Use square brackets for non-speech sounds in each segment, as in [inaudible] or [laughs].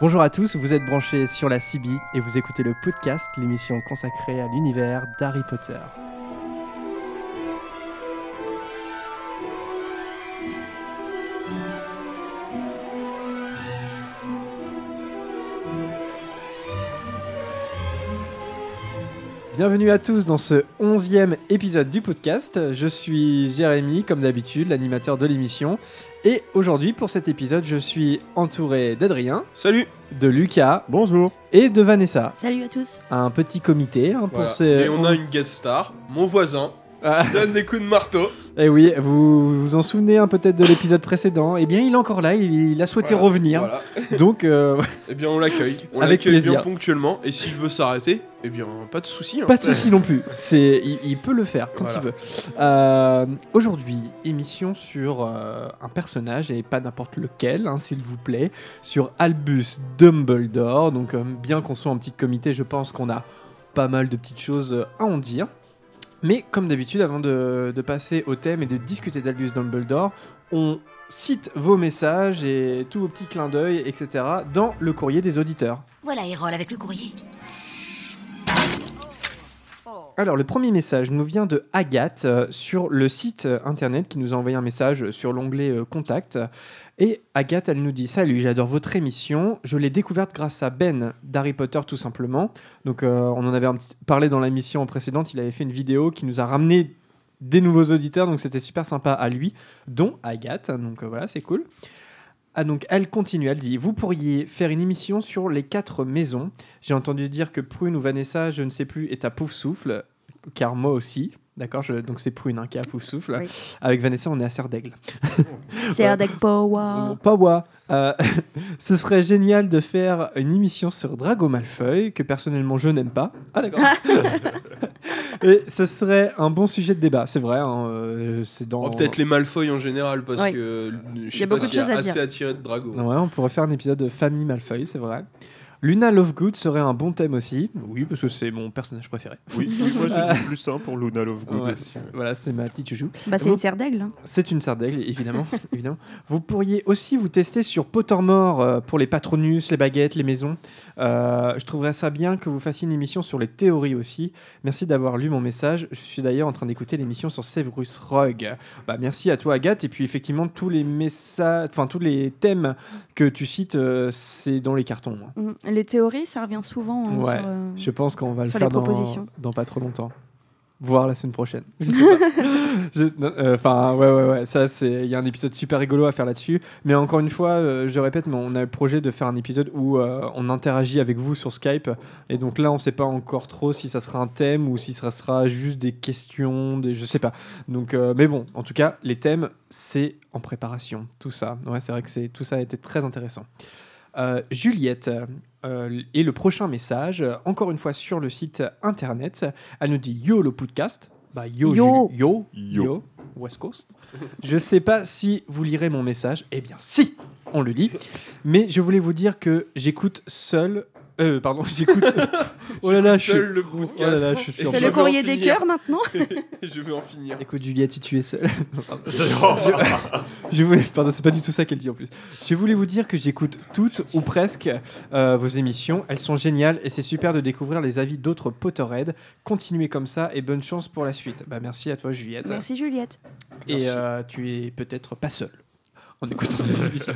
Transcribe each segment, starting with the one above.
Bonjour à tous, vous êtes branchés sur la CB et vous écoutez le podcast, l'émission consacrée à l'univers d'Harry Potter. Bienvenue à tous dans ce onzième épisode du podcast. Je suis Jérémy, comme d'habitude, l'animateur de l'émission. Et aujourd'hui, pour cet épisode, je suis entouré d'Adrien, Salut de Lucas Bonjour. et de Vanessa. Salut à tous. Un petit comité hein, pour Voilà. ces... Et on a une guest star, mon voisin, Ah, qui donne des coups de marteau. Eh oui, vous vous en souvenez hein, peut-être de l'épisode précédent. Eh bien, il est encore là, il, il a souhaité Voilà, revenir. Voilà. [laughs] Donc, euh, [laughs] Eh bien, on l'accueille. On Avec l'accueille plaisir. bien ponctuellement. Et s'il veut s'arrêter, eh bien, pas de souci. hein. pas de souci non plus. C'est, il, il peut le faire quand Voilà. il veut. Euh, aujourd'hui, émission sur euh, un personnage et pas n'importe lequel, hein, s'il vous plaît, sur Albus Dumbledore. Donc, euh, bien qu'on soit en petit comité, je pense qu'on a pas mal de petites choses à en dire. Mais comme d'habitude, avant de, de passer au thème et de discuter d'Albus Dumbledore, on cite vos messages et tous vos petits clins d'œil, etc. dans le courrier des auditeurs. Voilà Erol avec le courrier. Alors, le premier message nous vient de Agathe euh, sur le site euh, internet qui nous a envoyé un message sur l'onglet euh, Contact. Et Agathe, elle nous dit Salut, j'adore votre émission. Je l'ai découverte grâce à Ben d'Harry Potter, tout simplement. Donc, euh, on en avait un petit- parlé dans l'émission précédente. Il avait fait une vidéo qui nous a ramené des nouveaux auditeurs. Donc, c'était super sympa à lui, dont Agathe. Donc, euh, voilà, c'est cool. Ah, donc elle continue, elle dit Vous pourriez faire une émission sur les quatre maisons. J'ai entendu dire que Prune ou Vanessa, je ne sais plus, est à Pouf Souffle, car moi aussi. D'accord je- Donc c'est Prune hein, qui Pouf Souffle. Oui. Avec Vanessa, on est à Serre d'Aigle. [laughs] C'est Ardec Power. Pas moi. Euh, [laughs] ce serait génial de faire une émission sur Drago Malfoy, que personnellement je n'aime pas. Ah d'accord. [laughs] Et ce serait un bon sujet de débat, c'est vrai. hein, euh, c'est dans. Oh, Peut-être les Malfoy en général, parce Ouais. que euh, je y a sais pas beaucoup de s'il y choses a assez attiré de Drago. Ouais, on pourrait faire un épisode de famille Malfoy, c'est vrai. Luna Lovegood serait un bon thème aussi. Oui, parce que c'est mon personnage préféré. Oui, oui, [laughs] moi Euh. j'ai plus un pour Luna Lovegood Ouais, aussi. c'est- voilà, c'est ma petite chouchou. Bah c'est une serre d'aigle. hein. C'est une serre d'aigle, évidemment, [laughs] évidemment. Vous pourriez aussi vous tester sur Pottermore euh, pour les patronus, les baguettes, les maisons. Euh, je trouverais ça bien que vous fassiez une émission sur les théories aussi. Merci d'avoir lu mon message. Je suis d'ailleurs en train d'écouter l'émission sur Severus Rogue. Bah, merci à toi, Agathe. Et puis, effectivement, tous les messages, enfin, tous les thèmes que tu cites, euh, c'est dans les cartons. hein. Les théories, ça revient souvent. hein, Ouais, sur, euh, Je pense qu'on va le faire dans, pas trop longtemps. Voire la semaine prochaine. [laughs] Euh, Enfin, ouais, ouais, ouais. Ça, c'est. Il y a un épisode super rigolo à faire là-dessus. Mais encore une fois, euh, je répète, mais on a le projet de faire un épisode où on interagit avec vous sur Skype. Et donc là, on sait pas encore trop si ça sera un thème ou si ça sera juste des questions, des... je sais pas. Donc, mais bon, en tout cas, les thèmes, c'est en préparation. Tout ça. Ouais, c'est vrai que c'est tout ça a été très intéressant. Euh, Juliette euh, et le prochain message, encore une fois sur le site internet, elle nous dit Yo le podcast. Bah, yo, Yo. Yo, Yo. yo, West Coast. Je sais pas si vous lirez mon message. Eh bien, si, on le lit. Mais je voulais vous dire que j'écoute seul. Euh, pardon, [laughs] j'écoute. [laughs] oh là là, je suis. Seul le Oh là podcast. là, je suis Et sur- C'est le courrier des cœurs maintenant. [laughs] je vais en finir. Écoute Juliette, si tu es seule. Je voulais, pardon, c'est pas du tout ça qu'elle dit en plus. Je voulais vous dire que j'écoute toutes ou presque euh, vos émissions. Elles sont géniales et c'est super de découvrir les avis d'autres Potterheads. Continuez comme ça et bonne chance pour la suite. Bah merci à toi Juliette. Merci Juliette. Et Merci. euh, tu es peut-être pas seul en écoutant ces émissions.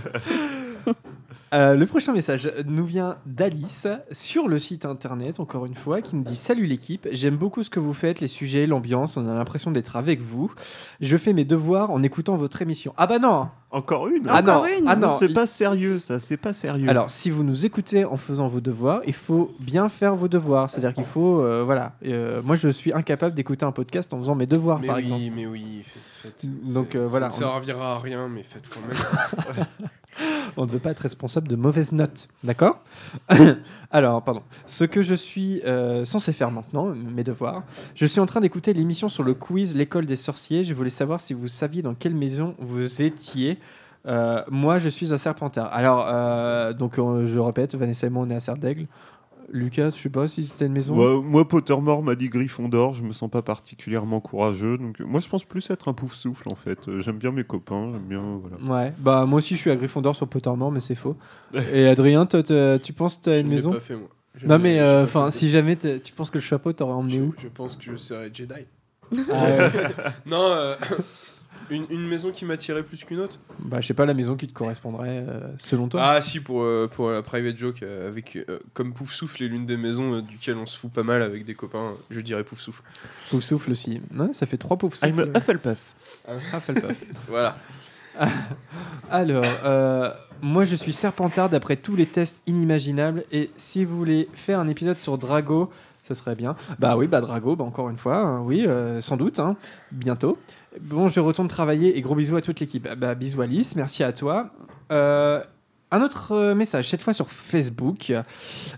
Euh, le prochain message nous vient d'Alice sur le site internet, encore une fois, qui nous dit Salut l'équipe, j'aime beaucoup ce que vous faites, les sujets, l'ambiance, on a l'impression d'être avec vous. Je fais mes devoirs en écoutant votre émission. Ah bah non Encore une? Ah Encore non une? Ah non C'est pas sérieux ça, c'est pas sérieux. Alors, si vous nous écoutez en faisant vos devoirs, il faut bien faire vos devoirs. C'est-à-dire qu'il faut, euh, voilà. Euh, moi, je suis incapable d'écouter un podcast en faisant mes devoirs, Mais par oui, exemple. mais oui, faites. faites. Donc, C'est- euh, voilà, Ça ne servira à rien, mais faites quand même. [laughs] On ne veut pas être responsable de mauvaises notes, d'accord? [laughs] Alors, pardon. Ce que je suis euh, censé faire maintenant, mes devoirs, je suis en train d'écouter l'émission sur le quiz L'école des sorciers. Je voulais savoir si vous saviez dans quelle maison vous étiez. Euh, moi, je suis à Serpentard. Alors, euh, donc, je répète, Vanessa et moi, on est à Serre d'Aigle. Lucas, je sais pas si t'as une maison. Moi, moi, Pottermore m'a dit Gryffondor, je me sens pas particulièrement courageux. Donc, moi, je pense plus être un pouf souffle en fait. Euh, j'aime bien mes copains, j'aime bien. Voilà. Ouais, bah moi aussi je suis à Gryffondor sur Pottermore, mais c'est faux. [laughs] Et Adrien, toi, tu penses que t'as Je une maison pas fait, moi. Non mais euh, enfin, si jamais tu penses que le chapeau t'aurais emmené je, où? je pense que je serais Jedi. Ah ouais. [laughs] Non, euh, une, une maison qui m'attirait plus qu'une autre Bah je sais pas la maison qui te correspondrait euh, selon toi. Ah si, pour, euh, pour la private joke, euh, avec, euh, comme Pouf Souffle est l'une des maisons euh, duquel on se fout pas mal avec des copains, je dirais Pouf Souffle. Pouf souffle aussi. Ouais, ça fait trois pouf I'm souffle. a Hufflepuff. Ah, paf. [laughs] Voilà. [laughs] Alors, euh, moi je suis Serpentard d'après tous les tests inimaginables et si vous voulez faire un épisode sur Drago, ça serait bien. Bah oui, bah Drago, bah encore une fois, hein, oui, euh, sans doute, hein, bientôt. Bon, je retourne travailler et gros bisous à toute l'équipe. Bah bisous Alice, merci à toi. Euh, un autre euh, message, cette fois sur Facebook,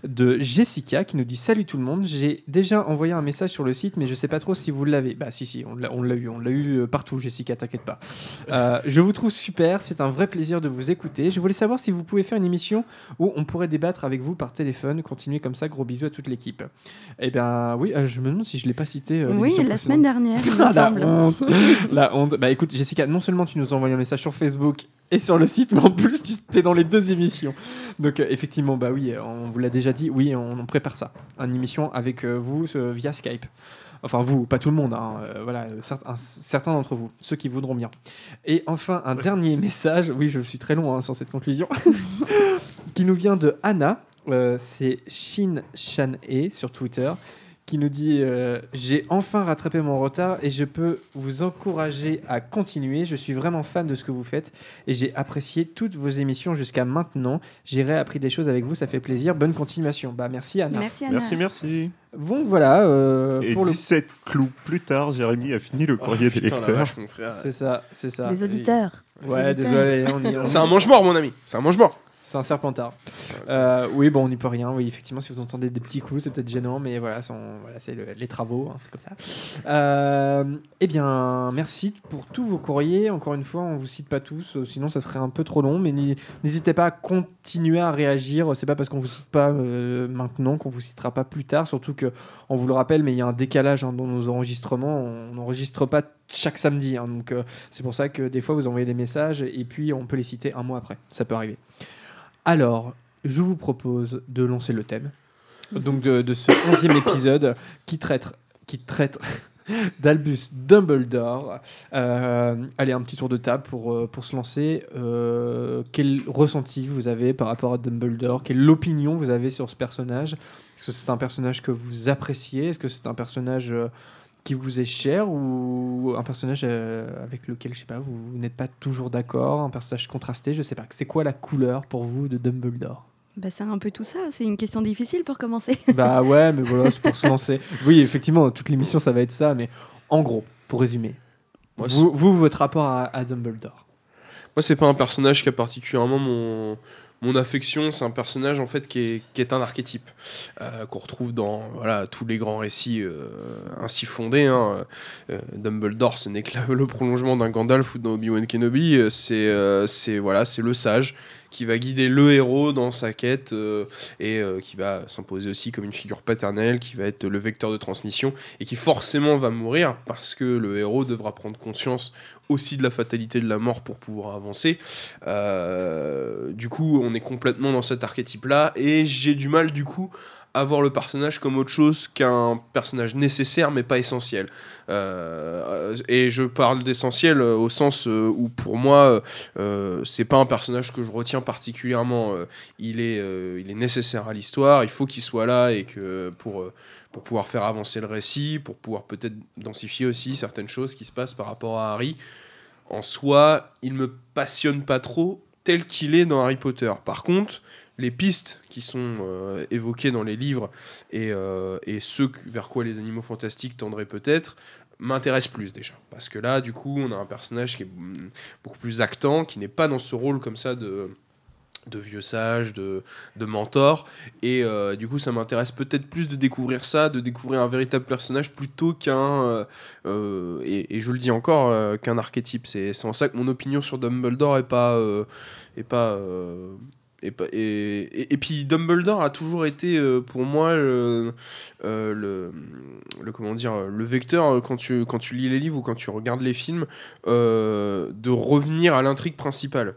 de Jessica qui nous dit Salut tout le monde, j'ai déjà envoyé un message sur le site, mais je sais pas trop si vous l'avez. Bah, si, si, on l'a eu, on l'a eu euh, partout, Jessica, t'inquiète pas. Euh, je vous trouve super, c'est un vrai plaisir de vous écouter. Je voulais savoir si vous pouvez faire une émission où on pourrait débattre avec vous par téléphone. Continuez comme ça, gros bisous à toute l'équipe. Eh bien, oui, euh, je me demande si je l'ai pas cité. euh, Oui, la semaine dernière, il me [laughs] la honte La honte. Bah écoute, Jessica, non seulement tu nous as envoyé un message sur Facebook et sur le site, mais en plus tu étais dans les deux émissions. Donc euh, effectivement, bah oui, euh, on vous l'a déjà dit, oui, on, on prépare ça. Une émission avec euh, vous euh, via Skype. Enfin vous, pas tout le monde, hein, voilà, un- certains d'entre vous, ceux qui voudront bien. Et enfin, un dernier message, oui, je suis très long hein, sur cette conclusion, [laughs] qui nous vient de Anna, c'est Shin Shan E sur Twitter, qui nous dit euh, J'ai enfin rattrapé mon retard et je peux vous encourager à continuer. Je suis vraiment fan de ce que vous faites et j'ai apprécié toutes vos émissions jusqu'à maintenant. J'ai réappris des choses avec vous, ça fait plaisir. Bonne continuation. Bah merci Anna. Merci Anna. Merci, merci. Bon voilà euh, Et pour le. 17 clous plus tard, Jérémy a fini le courrier Oh, des lecteurs. vache, mon frère. C'est ça, c'est ça. Des auditeurs. Ouais, Des auditeurs. désolé, C'est un mange-mort, mon ami. C'est un mange-mort. C'est un serpentard. Euh, oui, bon, on n'y peut rien. Oui, effectivement, si vous entendez des petits coups, c'est peut-être gênant, mais voilà, c'est voilà, le- les travaux, hein, c'est comme ça. Euh, eh bien, merci pour tous vos courriers. Encore une fois, on vous cite pas tous, euh, sinon ça serait un peu trop long, mais n'hésitez pas à continuer à réagir. C'est pas parce qu'on vous cite pas euh, maintenant qu'on vous citera pas plus tard. Surtout que, on vous le rappelle, mais il y a un décalage hein, dans nos enregistrements. On n'enregistre pas chaque samedi, hein, donc c'est pour ça que des fois vous envoyez des messages et puis on peut les citer un mois après. Ça peut arriver. Alors, je vous propose de lancer le thème donc de, de ce onzième [coughs] épisode qui traite, qui traite [laughs] d'Albus Dumbledore. Euh, allez, un petit tour de table pour, euh, pour se lancer. Euh, quel ressenti vous avez par rapport à Dumbledore? Quelle opinion vous avez sur ce personnage? Est-ce que c'est un personnage que vous appréciez? Est-ce que c'est un personnage euh, qui vous est cher ou un personnage euh, avec lequel je sais pas vous, vous n'êtes pas toujours d'accord un personnage contrasté je sais pas c'est quoi la couleur pour vous de Dumbledore? Bah, c'est un peu tout ça. C'est une question difficile pour commencer. [laughs] Bah ouais, mais voilà, c'est pour se lancer. Oui, effectivement, toute l'émission, ça va être ça, mais en gros, pour résumer, Moi, vous, vous, votre rapport à, à Dumbledore? Moi, c'est pas un personnage qui a particulièrement mon, mon affection. C'est un personnage en fait qui est, un archétype euh, qu'on retrouve dans tous les grands récits euh, ainsi fondés. hein. Euh, Dumbledore, ce n'est que le prolongement d'un Gandalf ou d'un Obi-Wan Kenobi. Euh, C'est euh, c'est voilà, c'est le sage qui va guider le héros dans sa quête euh, et euh, qui va s'imposer aussi comme une figure paternelle, qui va être le vecteur de transmission et qui forcément va mourir parce que le héros devra prendre conscience aussi de la fatalité de la mort pour pouvoir avancer. Euh, du coup, on est complètement dans cet archétype-là et j'ai du mal du coup à voir le personnage comme autre chose qu'un personnage nécessaire mais pas essentiel. Euh, et je parle d'essentiel euh, au sens euh, où pour moi euh, c'est pas un personnage que je retiens particulièrement. Il, est, il est nécessaire à l'histoire, il faut qu'il soit là et que pour, pour pouvoir faire avancer le récit, pour pouvoir peut-être densifier aussi certaines choses qui se passent par rapport à Harry. En soi, il me passionne pas trop tel qu'il est dans Harry Potter. Par contre, les pistes qui sont euh, évoquées dans les livres et, euh, que- vers quoi les animaux fantastiques tendraient peut-être m'intéressent plus déjà. Parce que là, du coup, on a un personnage qui est beaucoup plus actant, qui n'est pas dans ce rôle comme ça de, vieux sage, de, de mentor. Et euh, du coup, ça m'intéresse peut-être plus de découvrir ça, de découvrir un véritable personnage plutôt qu'un, et, je le dis encore, qu'un archétype. C'est en ça que mon opinion sur Dumbledore est pas, est pas, Et, puis Dumbledore a toujours été euh, pour moi le, euh, le, comment dire le vecteur euh, quand tu quand tu lis les livres ou quand tu regardes les films de revenir à l'intrigue principale.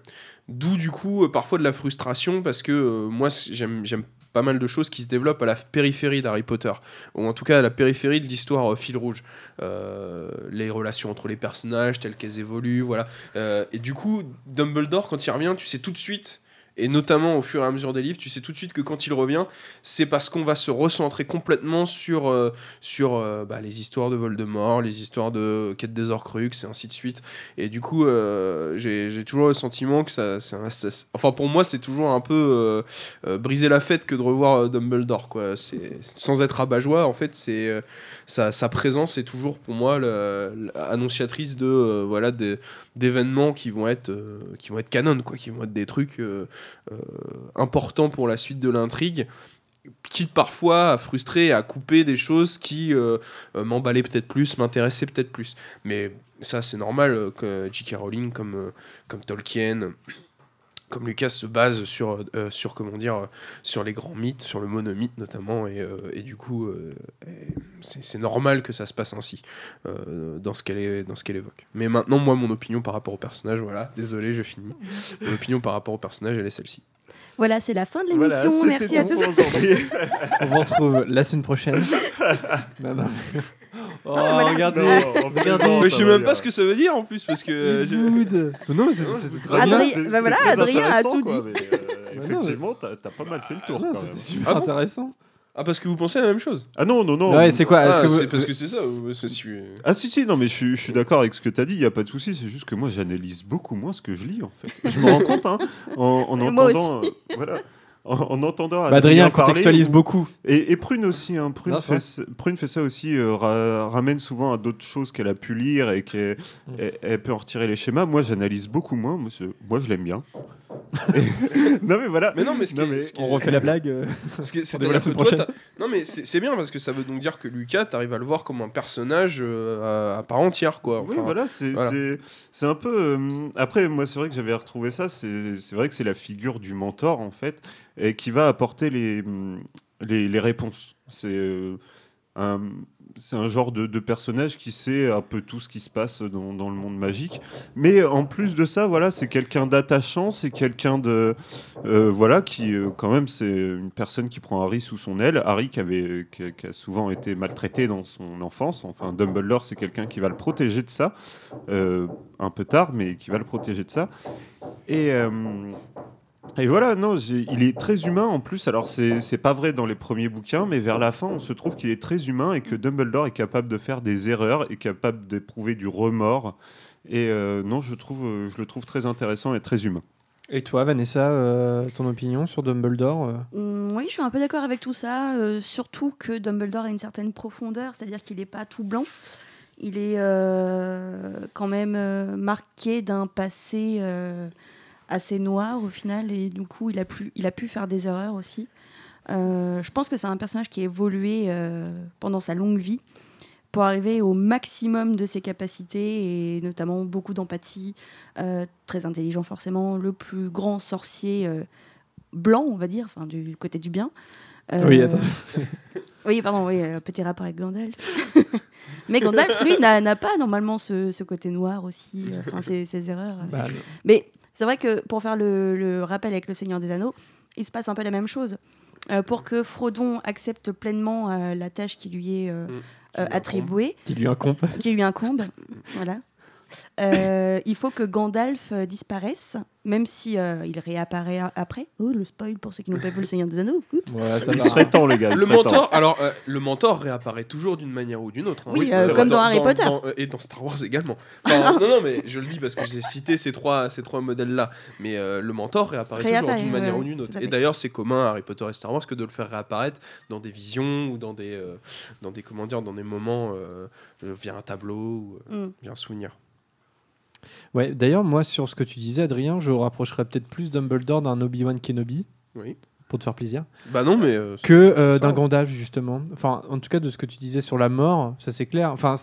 D'où du coup parfois de la frustration parce que moi j'aime pas mal de choses qui se développent à la périphérie d'Harry Potter ou en tout cas à la périphérie de l'histoire fil rouge les relations entre les personnages telles qu'elles évoluent voilà et du coup Dumbledore quand il revient tu sais tout de suite et notamment au fur et à mesure des livres, tu sais tout de suite que quand il revient, c'est parce qu'on va se recentrer complètement sur, euh, sur euh, bah, les histoires de Voldemort, les histoires de Quête des Horcruxes, et ainsi de suite. Et du coup, euh, j'ai toujours le sentiment que ça, un- Enfin, pour moi, c'est toujours un peu euh, briser la fête que de revoir Dumbledore. Quoi. Sans être rabat-joie, en fait, c'est sa, sa présence est toujours pour moi l'annonciatrice de voilà d'événements qui vont être qui vont être canon quoi qui vont être des trucs euh, importants pour la suite de l'intrigue quitte parfois à frustrer à couper des choses qui euh, euh, m'emballaient peut-être plus m'intéressaient peut-être plus mais ça c'est normal que J.K. Rowling comme comme Tolkien comme Lucas se base sur, euh, sur comment dire, euh, sur les grands mythes, sur le monomythe notamment, et, euh, et du coup, euh, c'est normal que ça se passe ainsi euh, dans ce qu'elle est- dans ce qu'elle évoque. Mais maintenant, moi, mon opinion par rapport au personnage, voilà, désolé, je finis. Mon opinion par rapport au personnage, elle est celle-ci. Voilà, c'est la fin de l'émission. Merci à tous. [laughs] On vous retrouve la semaine prochaine. [laughs] Non, non. Oh, Voilà. regardez. Non, on Regardez. Mais je sais même pas ce que ça veut dire en plus, parce que. Good. Non, mais c'est- c'était très bien. Bah voilà, Adrien a tout quoi, dit. mais, euh, [laughs] non, effectivement, t'as t'as pas mal fait le Ah tour quand c'était super Ah intéressant. Ah, parce que vous pensez la même chose Ah non, non, non. Ouais, c'est quoi Est-ce Ah, que vous- c'est parce que c'est ça, Ah si, si, non, mais je suis, je suis d'accord avec ce que tu as dit, il n'y a pas de souci, c'est juste que moi j'analyse beaucoup moins ce que je lis en fait. Je me rends compte hein, en, en Et moi entendant... euh, voilà. En, en entendant Bah, Adrien contextualise ou- beaucoup. Et, et Prune aussi, hein, Prune, Non, c'est fait, Prune fait ça aussi, euh, ra- ramène souvent à d'autres choses qu'elle a pu lire et qu'elle Mm. peut en retirer les schémas. Moi j'analyse beaucoup moins, moi, c'est- moi je l'aime bien. Et- [laughs] non mais voilà. Mais non, mais ce Non, mais ce On refait la blague. euh. [laughs] T'as- Non, mais c'est c'est bien parce que ça veut donc dire que Lucas, t'arrives à le voir comme un personnage euh, à, à part entière, quoi. Oui, voilà, c'est voilà. c'est- c'est un peu. euh, Après, moi, c'est vrai que j'avais retrouvé ça. C'est c'est vrai que c'est la figure du mentor, en fait, et qui va apporter les, hum, les, réponses. C'est euh, un. Un genre de, de personnage qui sait un peu tout ce qui se passe dans, dans le monde magique. Mais en plus de ça, voilà, c'est quelqu'un d'attachant, c'est quelqu'un de. euh, voilà, qui, euh, quand même, c'est une personne qui prend Harry sous son aile. Harry qui, avait, qui, a souvent été maltraité dans son enfance. Enfin, Dumbledore, c'est quelqu'un qui va le protéger de ça. Un peu tard, mais qui va le protéger de ça. Et, et voilà, non, il est très humain en plus. Alors, c'est pas vrai dans les premiers bouquins, mais vers la fin, on se trouve qu'il est très humain et que Dumbledore est capable de faire des erreurs, est capable d'éprouver du remords. Et euh, non, je, trouve, je le trouve très intéressant et très humain. Et toi, Vanessa, euh, ton opinion sur Dumbledore euh? Mm, oui, je suis un peu d'accord avec tout ça, euh, surtout que Dumbledore a une certaine profondeur, c'est-à-dire qu'il n'est pas tout blanc. Il est euh, quand même euh, marqué d'un passé euh, assez noir au final, et du coup, il a, pu, il a pu faire des erreurs aussi. Euh, je pense que c'est un personnage qui a évolué euh, pendant sa longue vie pour arriver au maximum de ses capacités et notamment beaucoup d'empathie, euh, très intelligent forcément, le plus grand sorcier blanc, on va dire, enfin du côté du bien. Oui, attends. [laughs] Oui, pardon, oui, petit rapport avec Gandalf. [laughs] Mais Gandalf, lui, n'a pas normalement ce, ce côté noir aussi, [laughs] enfin ses, ses erreurs. Bah, Mais c'est vrai que pour faire le, le rappel avec le Seigneur des Anneaux, il se passe un peu la même chose. Euh, pour que Frodon accepte pleinement euh, la tâche qui lui est euh, Mm. euh, attribuée, Qui lui incombe. qui lui incombe, [laughs] voilà. Euh, il faut que Gandalf euh, disparaisse, même si euh, il réapparaît après. Oh, le spoil pour ceux qui n'ont pas vu le Seigneur des Anneaux. Oups. Voilà, ça Il serait temps, les gars. Le mentor, alors euh, le mentor réapparaît toujours d'une manière ou d'une autre. hein. Oui, euh, comme dans Harry Potter. euh, et dans Star Wars également. Enfin, [laughs] non, non, mais je le dis parce que j'ai cité ces trois, ces trois modèles-là. Mais euh, le mentor réapparaît toujours d'une manière ouais, ou d'une autre. Et d'ailleurs, c'est commun à Harry Potter et Star Wars que de le faire réapparaître dans des visions ou dans des, euh, dans des comment dire, dans des moments euh, via un tableau ou euh, Mm. via un souvenir. Ouais, d'ailleurs, moi, sur ce que tu disais, Adrien, je rapprocherais peut-être plus Dumbledore d'un Obi-Wan Kenobi, Oui. pour te faire plaisir, Bah non, mais euh, que euh, d'un Gandalf, justement. Enfin, en tout cas, de ce que tu disais sur la mort, ça c'est clair. Enfin,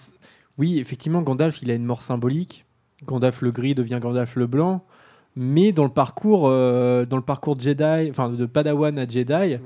oui, effectivement, Gandalf, il a une mort symbolique. Gandalf le gris devient Gandalf le blanc. mais dans le parcours, euh, dans le parcours Jedi, enfin de Padawan à Jedi,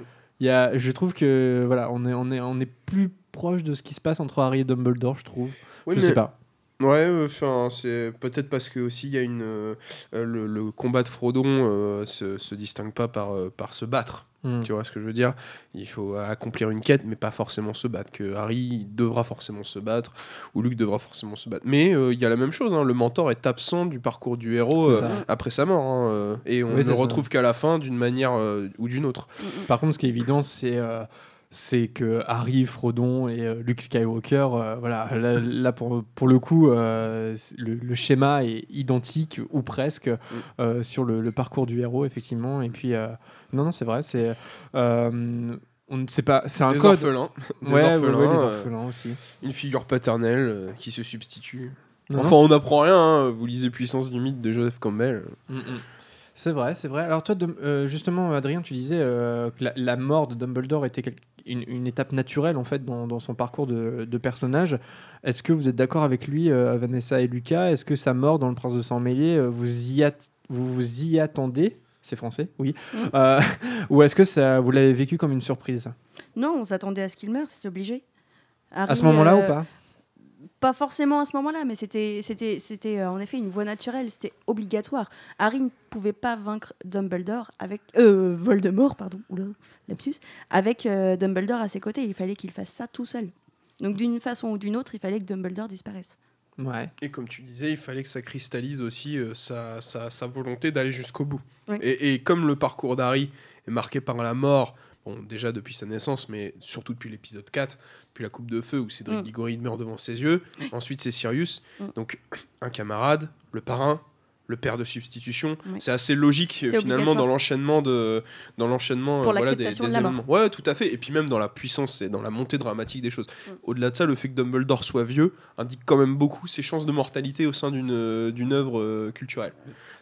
il y a, je trouve que voilà, on est, on est, on est plus proche de ce qui se passe entre Harry et Dumbledore, je trouve. Oui, je mais- sais pas. Ouais, euh, enfin, c'est peut-être parce que aussi il y a une euh, euh, le, le combat de Frodon euh, se, se distingue pas par euh, par se battre. Hmm. Tu vois ce que je veux dire? Il faut accomplir une quête, mais pas forcément se battre. Que Harry devra forcément se battre, ou Luke devra forcément se battre. Mais euh, il y a la même chose. hein, le mentor est absent du parcours du héros euh, après sa mort, hein, euh, et on Oui, ne le retrouve qu'à la fin d'une manière euh, ou d'une autre. Mm, mm. Par contre, ce qui est évident, c'est euh, c'est que Harry, Frodon et euh, Luke Skywalker, euh, voilà, là, là, pour, pour le coup, euh, le, le schéma est identique ou presque euh, sur le, le parcours du héros, effectivement. Et puis, non, non, c'est vrai, c'est on ne sait pas, c'est un Des code. orphelins, des Ouais, ouais, orphelins, ouais, les euh, orphelins aussi. une figure paternelle qui se substitue. Non, enfin, on n'apprend rien. hein, Vous lisez Puissance du mythe de Joseph Campbell. Mm, mm. C'est vrai, c'est vrai. Alors toi, de- euh, justement, Adrien, tu disais euh, que la, la mort de Dumbledore était quel- une, une étape naturelle en fait dans, dans son parcours de, de personnage. Est-ce que vous êtes d'accord avec lui, euh, Vanessa et Lucas? Est-ce que sa mort dans Le Prince de Sang Mêlé, euh, vous y, vous, vous y attendez? C'est français, oui. Mm. Euh, [laughs] ou est-ce que ça, vous l'avez vécu comme une surprise? Non, on s'attendait à ce qu'il meure, c'était obligé. À ce moment-là ou pas? Pas forcément à ce moment-là, mais c'était, c'était, c'était euh, en effet une voie naturelle, c'était obligatoire. Harry ne pouvait pas vaincre Dumbledore avec euh, Voldemort, pardon, oula, lapsus, avec euh, Dumbledore à ses côtés. Il fallait qu'il fasse ça tout seul. Donc d'une façon ou d'une autre, il fallait que Dumbledore disparaisse. Ouais. Et comme tu disais, il fallait que ça cristallise aussi euh, sa, sa- sa volonté d'aller jusqu'au bout. Et, et comme le parcours d'Harry est marqué par la mort, bon, déjà depuis sa naissance, mais surtout depuis l'épisode 4, depuis la Coupe de Feu où Cédric Mm. Diggory meurt devant ses yeux, ensuite c'est Sirius, Mm. donc un camarade, le parrain, le père de substitution. C'est assez logique finalement dans l'enchaînement de dans l'enchaînement euh, voilà, des, des de événements. Ouais, tout à fait. Et puis même dans la puissance et dans la montée dramatique des choses. Au-delà de ça, le fait que Dumbledore soit vieux indique quand même beaucoup ses chances de mortalité au sein d'une euh, d'une œuvre euh, culturelle.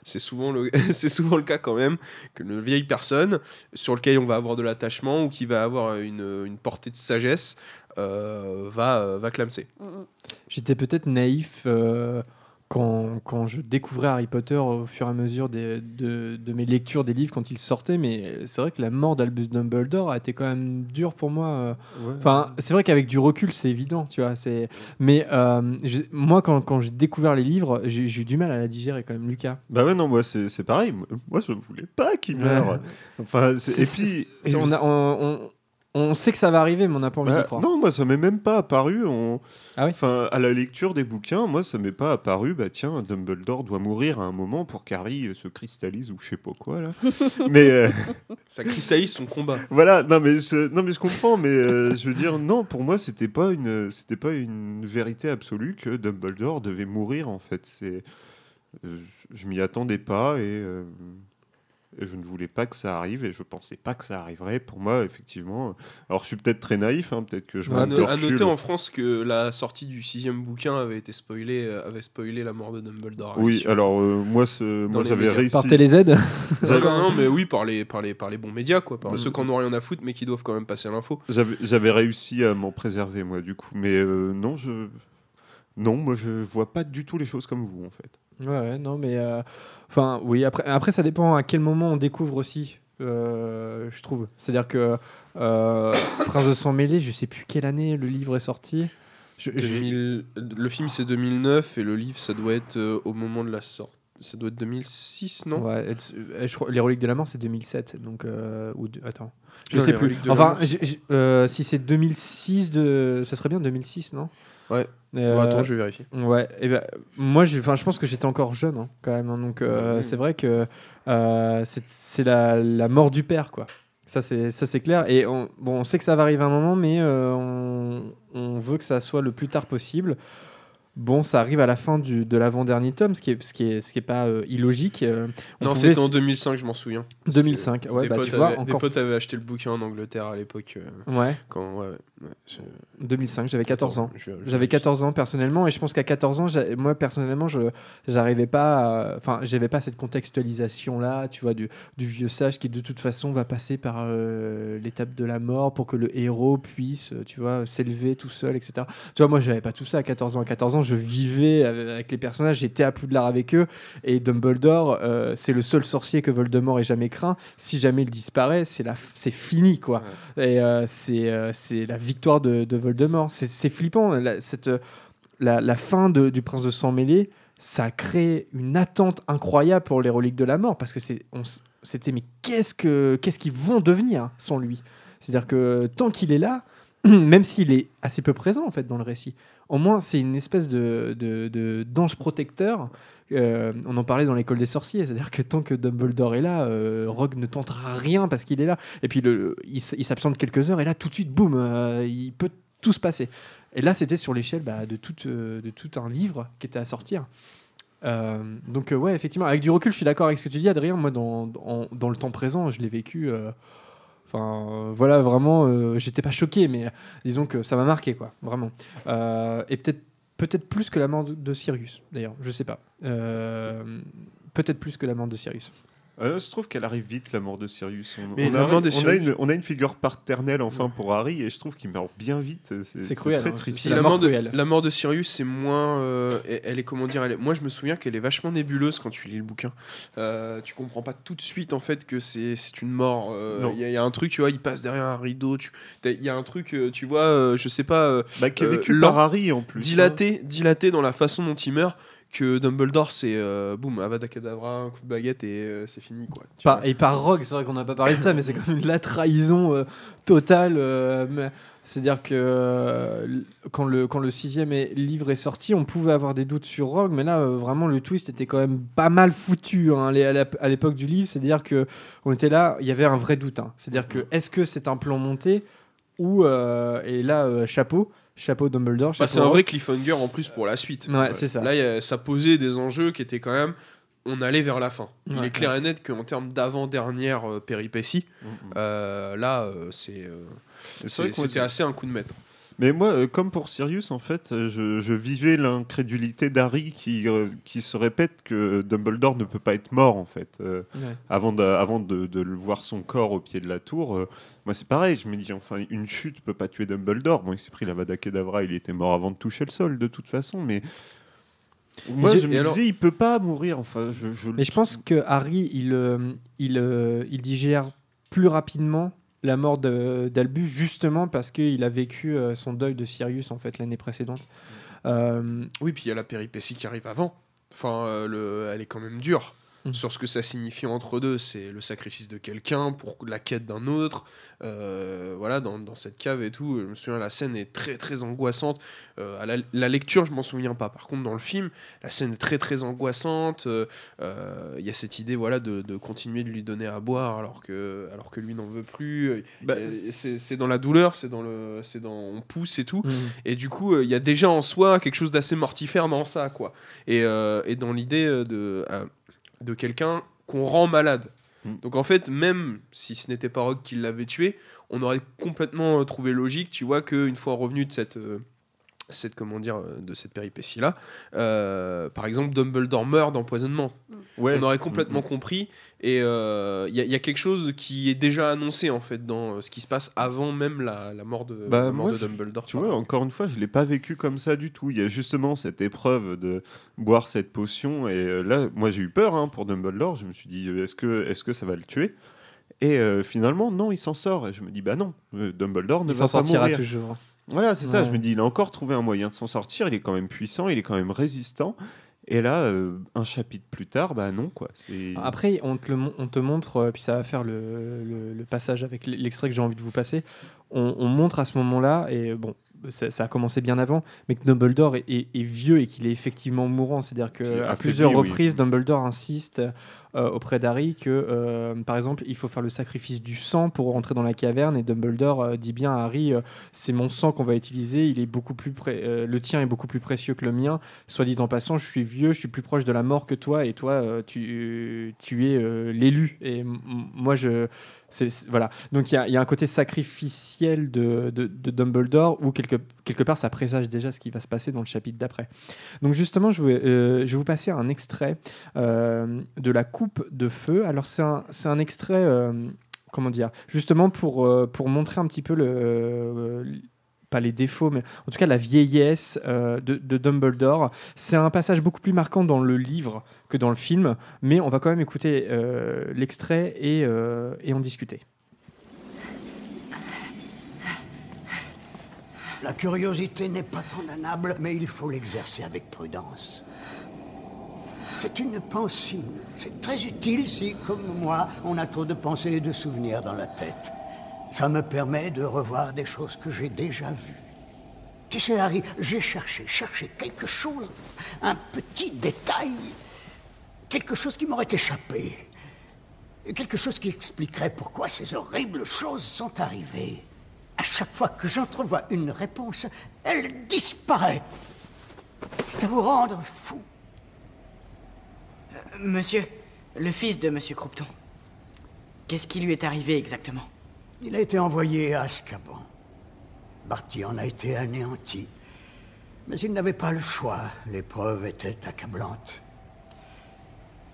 C'est souvent le [laughs] c'est souvent le cas quand même que une vieille personne sur lequel on va avoir de l'attachement ou qui va avoir une, une portée de sagesse euh, va va clamser. Mm, mm. J'étais peut-être naïf euh, quand, quand je découvrais Harry Potter au fur et à mesure des- de, de mes lectures des livres quand ils sortaient, mais c'est vrai que la mort d'Albus Dumbledore a été quand même dure pour moi. euh. Ouais. Enfin, c'est vrai qu'avec du recul, c'est évident, tu vois. C'est... Mais euh, je- moi, quand, quand j'ai découvert les livres, j'ai, eu du mal à la digérer quand même, Lucas. Bah ouais, non, moi c'est c'est pareil. Moi je ne voulais pas qu'il Ouais. meure. Enfin, et puis. Et on, a- on, on- on sait que ça va arriver, mais on n'a pas envie Bah, d'y croire. non, moi ça m'est même pas apparu. On... Ah oui Enfin, à la lecture des bouquins, moi ça m'est pas apparu. Bah tiens, Dumbledore doit mourir à un moment pour qu'Harry euh, se cristallise ou je sais pas quoi là. [laughs] mais euh, [laughs] Ça cristallise son combat. voilà, non mais je, non mais je comprends, mais euh, je veux dire non, pour moi c'était pas une, c'était pas une vérité absolue que Dumbledore devait mourir en fait. C'est, je, je m'y attendais pas et, euh, et je ne voulais pas que ça arrive et je pensais pas que ça arriverait. Pour moi, effectivement. Alors je suis peut-être très naïf, hein, peut-être que je À, no- noter en France que la sortie du sixième bouquin avait été spoilée, euh, avait spoilé la mort de Dumbledore. Oui, Sur- alors euh, moi, ce, moi j'avais réussi. Par TéléZ [laughs] Non, non, non, mais oui, par les, par les, par les bons médias, quoi. Par Mm. ceux qui en ont rien à foutre, mais qui doivent quand même passer l'info. J'avais j'avais réussi à m'en préserver, moi, du coup. Mais euh, non, je. Non, moi, je vois pas du tout les choses comme vous, en fait. Ouais, ouais, non, mais. euh, Enfin, oui, après, après, ça dépend à quel moment on découvre aussi, euh, je trouve. C'est-à-dire que euh, Prince de Sang Mêlé, je sais plus quelle année le livre est sorti. Je- je- 2000 le film, c'est 2009, et le livre, ça doit être euh, au moment de la sortie. Ça doit être 2006, non? Ouais, et- je crois- les reliques de la mort, c'est 2007. Donc, ou de- attends. Je Non, sais plus. Enfin, Mort, j- j- si c'est 2006, de... ça serait bien 2006, non? Ouais. Euh, Bon, attends, je vais vérifier. Ouais, et ben, moi, je, pense que j'étais encore jeune hein, quand même. hein, donc, euh, c'est vrai que euh, c'est la, la mort du père, quoi. Ça, c'est clair. Et on, bon, on sait que ça va arriver à un moment, mais euh, on, on veut que ça soit le plus tard possible. Bon, ça arrive à la fin du, de l'avant-dernier tome, ce qui est, ce qui est, ce qui est pas euh, illogique. euh, on Non, c'était en s- 2005, je m'en souviens. Parce que 2005. Ouais, des, bah, potes tu vois, avaient, des encore. potes avaient acheté le bouquin en Angleterre à l'époque. euh, Ouais. quand, ouais, ouais. Ouais, c'est- 2005, j'avais 14 ans. Je- je- J'avais 14 ans personnellement et je pense qu'à 14 ans, j'a- moi personnellement, je j'arrivais pas, à- enfin, j'avais pas cette contextualisation là, tu vois, du, du vieux sage qui de toute façon va passer par euh, l'étape de la mort pour que le héros puisse, euh, tu vois, s'élever tout seul, etc. Tu vois, moi, j'avais pas tout ça à 14 ans. À 14 ans, je vivais avec les personnages, j'étais à Poudlard avec eux et Dumbledore, euh, c'est le seul sorcier que Voldemort ait jamais craint. Si jamais il disparaît, c'est la, c'est fini quoi. Et euh, c'est euh, c'est la victoire de, de Voldemort. C'est- flippant. La, cette, euh, la, fin du Prince de Sang Mêlé, ça a créé une attente incroyable pour les reliques de la mort parce que c'était mais qu'est-ce que qu'est-ce qu'ils vont devenir sans lui? C'est-à-dire que tant qu'il est là, [clears throat] même s'il est assez peu présent en fait dans le récit, au moins c'est une espèce de, d'ange protecteur. Euh, on en parlait dans l'école des sorciers, c'est-à-dire que tant que Dumbledore est là, euh, Rogue ne tentera rien parce qu'il est là. Et puis il, s'absente quelques heures et là tout de suite, boum, euh, il peut tout se passer. Et là, c'était sur l'échelle bah, de, tout, un livre qui était à sortir. Donc, euh, ouais, effectivement, avec du recul, je suis d'accord avec ce que tu dis, Adrien. Moi, dans, le temps présent, je l'ai vécu. Enfin, euh, voilà, vraiment, euh, j'étais pas choqué, mais disons que ça m'a marqué, quoi, vraiment. Euh, et peut-être plus que la mort de, Sirius, d'ailleurs, je sais pas. Euh, peut-être plus que la mort de Sirius. Euh, je trouve qu'elle arrive vite, la mort de Sirius. On, Mais on la a, mort de on a Sirius- une, on a une figure paternelle enfin pour Harry et je trouve qu'il meurt bien vite. C'est cruel, très hein, triste. la la, mort de, la mort de Sirius, c'est moins. euh, elle, est comment dire elle est- Moi, je me souviens qu'elle est vachement nébuleuse quand tu lis le bouquin. Euh, tu comprends pas tout de suite en fait que c'est c'est une mort. euh. Il y, a- il y a un truc, tu vois, il passe derrière un rideau. Il y a un truc, euh, tu vois, euh, je sais pas, euh, Bah, qui est vécu par Harry en plus. hein. dilaté, dilaté dans la façon dont il meurt. Que Dumbledore, c'est euh, boum, Avada Kedavra, un coup de baguette et euh, c'est fini quoi. Par- et par Rogue, c'est vrai qu'on n'a pas parlé de ça, mais c'est quand même la trahison euh, totale. C'est-à-dire que quand, le, quand le sixième livre est sorti, on pouvait avoir des doutes sur Rogue, mais là, vraiment, le twist était quand même pas mal foutu hein, à l'ép- à l'époque du livre. C'est-à-dire que on était là, il y avait un vrai doute. hein. C'est-à-dire que est-ce que c'est un plan monté ou et là, chapeau, chapeau Dumbledore, Bah, c'est un vrai cliffhanger en plus pour la suite. Ouais, c'est ça. Là, a- ça posait des enjeux qui étaient quand même. On allait vers la fin. Il est clair et net qu'en termes d'avant-dernière euh, péripétie, Mhm. euh, là, euh, c'est, euh, c'était assez un coup de maître. Mais moi, euh, comme pour Sirius, en fait, euh, je, je vivais l'incrédulité d'Harry qui, euh, qui se répète que Dumbledore ne peut pas être mort, en fait. Euh, Ouais. avant de, avant de, de le voir son corps au pied de la tour, euh, moi c'est pareil, je me dis, enfin, une chute peut pas tuer Dumbledore. Bon, il s'est pris la Vada Kedavra, il était mort avant de toucher le sol, de toute façon, mais. Moi, je me alors- disais, il peut pas mourir. Enfin, je, Mais je pense que Harry, il, euh, il, euh, il digère plus rapidement la mort de- d'Albus, justement parce qu'il a vécu euh, son deuil de Sirius en fait l'année précédente. Euh, Oui, puis il y a la péripétie qui arrive avant. Enfin, euh, le, elle est quand même dure. Mm. Sur ce que ça signifie entre deux, c'est le sacrifice de quelqu'un pour la quête d'un autre. Euh, voilà, dans, dans cette cave et tout. Je me souviens, la scène est très très angoissante. Euh, à la, la lecture, je m'en souviens pas. Par contre, dans le film, la scène est très très angoissante. Euh, euh, Il y a cette idée, voilà, de, de continuer de lui donner à boire alors que, alors que lui n'en veut plus. Bah, c'est c'est dans la douleur, c'est dans le, c'est dans, on pousse et tout. mm. Et du coup, euh, il y a déjà en soi quelque chose d'assez mortifère dans ça, quoi. Et, euh, et dans l'idée de, euh, de quelqu'un qu'on rend malade. Mm. Donc en fait, même si ce n'était pas Rogue qui l'avait tué, on aurait complètement euh, trouvé logique, tu vois, qu'une fois revenu de cette, euh, cette comment dire, euh, de cette péripétie là, par exemple, Dumbledore meurt d'empoisonnement. Ouais. On aurait complètement Mhm. compris. Et euh, il y, a- il y a quelque chose qui est déjà annoncé en fait dans euh, ce qui se passe avant même la, la mort de, Bah, la mort moi, de je- Dumbledore. Tu vois, encore une fois, je l'ai pas vécu comme ça du tout. Il y a justement cette épreuve de boire cette potion. Et euh, là, moi, j'ai eu peur hein, pour Dumbledore. Je me suis dit, euh, est-ce que, est-ce que ça va le tuer? Et euh, finalement, non, il s'en sort. Et je me dis, bah non, euh, Dumbledore ne Il va s'en pas sortira mourir. toujours. Voilà, c'est ça. Je me dis, il a encore trouvé un moyen de s'en sortir. Il est quand même puissant, il est quand même résistant. Et là, euh, un chapitre plus tard, bah non, quoi. Après, on te, le mon- on te montre, euh, puis ça va faire le, le- le passage avec l'extrait que j'ai envie de vous passer. On, on montre à ce moment-là, et bon, ça, ça a commencé bien avant, mais que Dumbledore est, est- est vieux et qu'il est effectivement mourant. C'est-à-dire qu'à plusieurs oui. reprises, Dumbledore insiste euh, auprès d'Harry que, euh, par exemple, il faut faire le sacrifice du sang pour rentrer dans la caverne, et Dumbledore euh, dit bien à Harry, c'est mon sang qu'on va utiliser, il est beaucoup plus le tien est beaucoup plus précieux que le mien. Soit dit en passant, je suis vieux, je suis plus proche de la mort que toi, et toi, tu, tu es l'élu. Et m- m- c'est- voilà. Donc il y, a- un côté sacrificiel de, Dumbledore où quelque, quelque part ça présage déjà ce qui va se passer dans le chapitre d'après. Donc justement, je vais, euh, je vais vous passer un extrait euh, de la coupe de feu. Alors c'est un, un extrait, euh, comment dire, justement pour, pour montrer un petit peu le... pas les défauts, mais en tout cas la vieillesse euh, de, Dumbledore. C'est un passage beaucoup plus marquant dans le livre que dans le film, mais on va quand même écouter euh, l'extrait et, euh, et en discuter. La curiosité n'est pas condamnable, mais il faut l'exercer avec prudence. C'est une pensine. C'est très utile si, comme moi, on a trop de pensées et de souvenirs dans la tête. Ça me permet de revoir des choses que j'ai déjà vues. Tu sais, Harry, j'ai cherché, cherché quelque chose, un petit détail, quelque chose qui m'aurait échappé, quelque chose qui expliquerait pourquoi ces horribles choses sont arrivées. À chaque fois que j'entrevois une réponse, elle disparaît. C'est à vous rendre fou. Monsieur, le fils de Monsieur Croupton. Qu'est-ce qui lui est arrivé exactement? Il a été envoyé à Azkaban. Barty en a été anéanti. Mais il n'avait pas le choix. L'épreuve était accablante.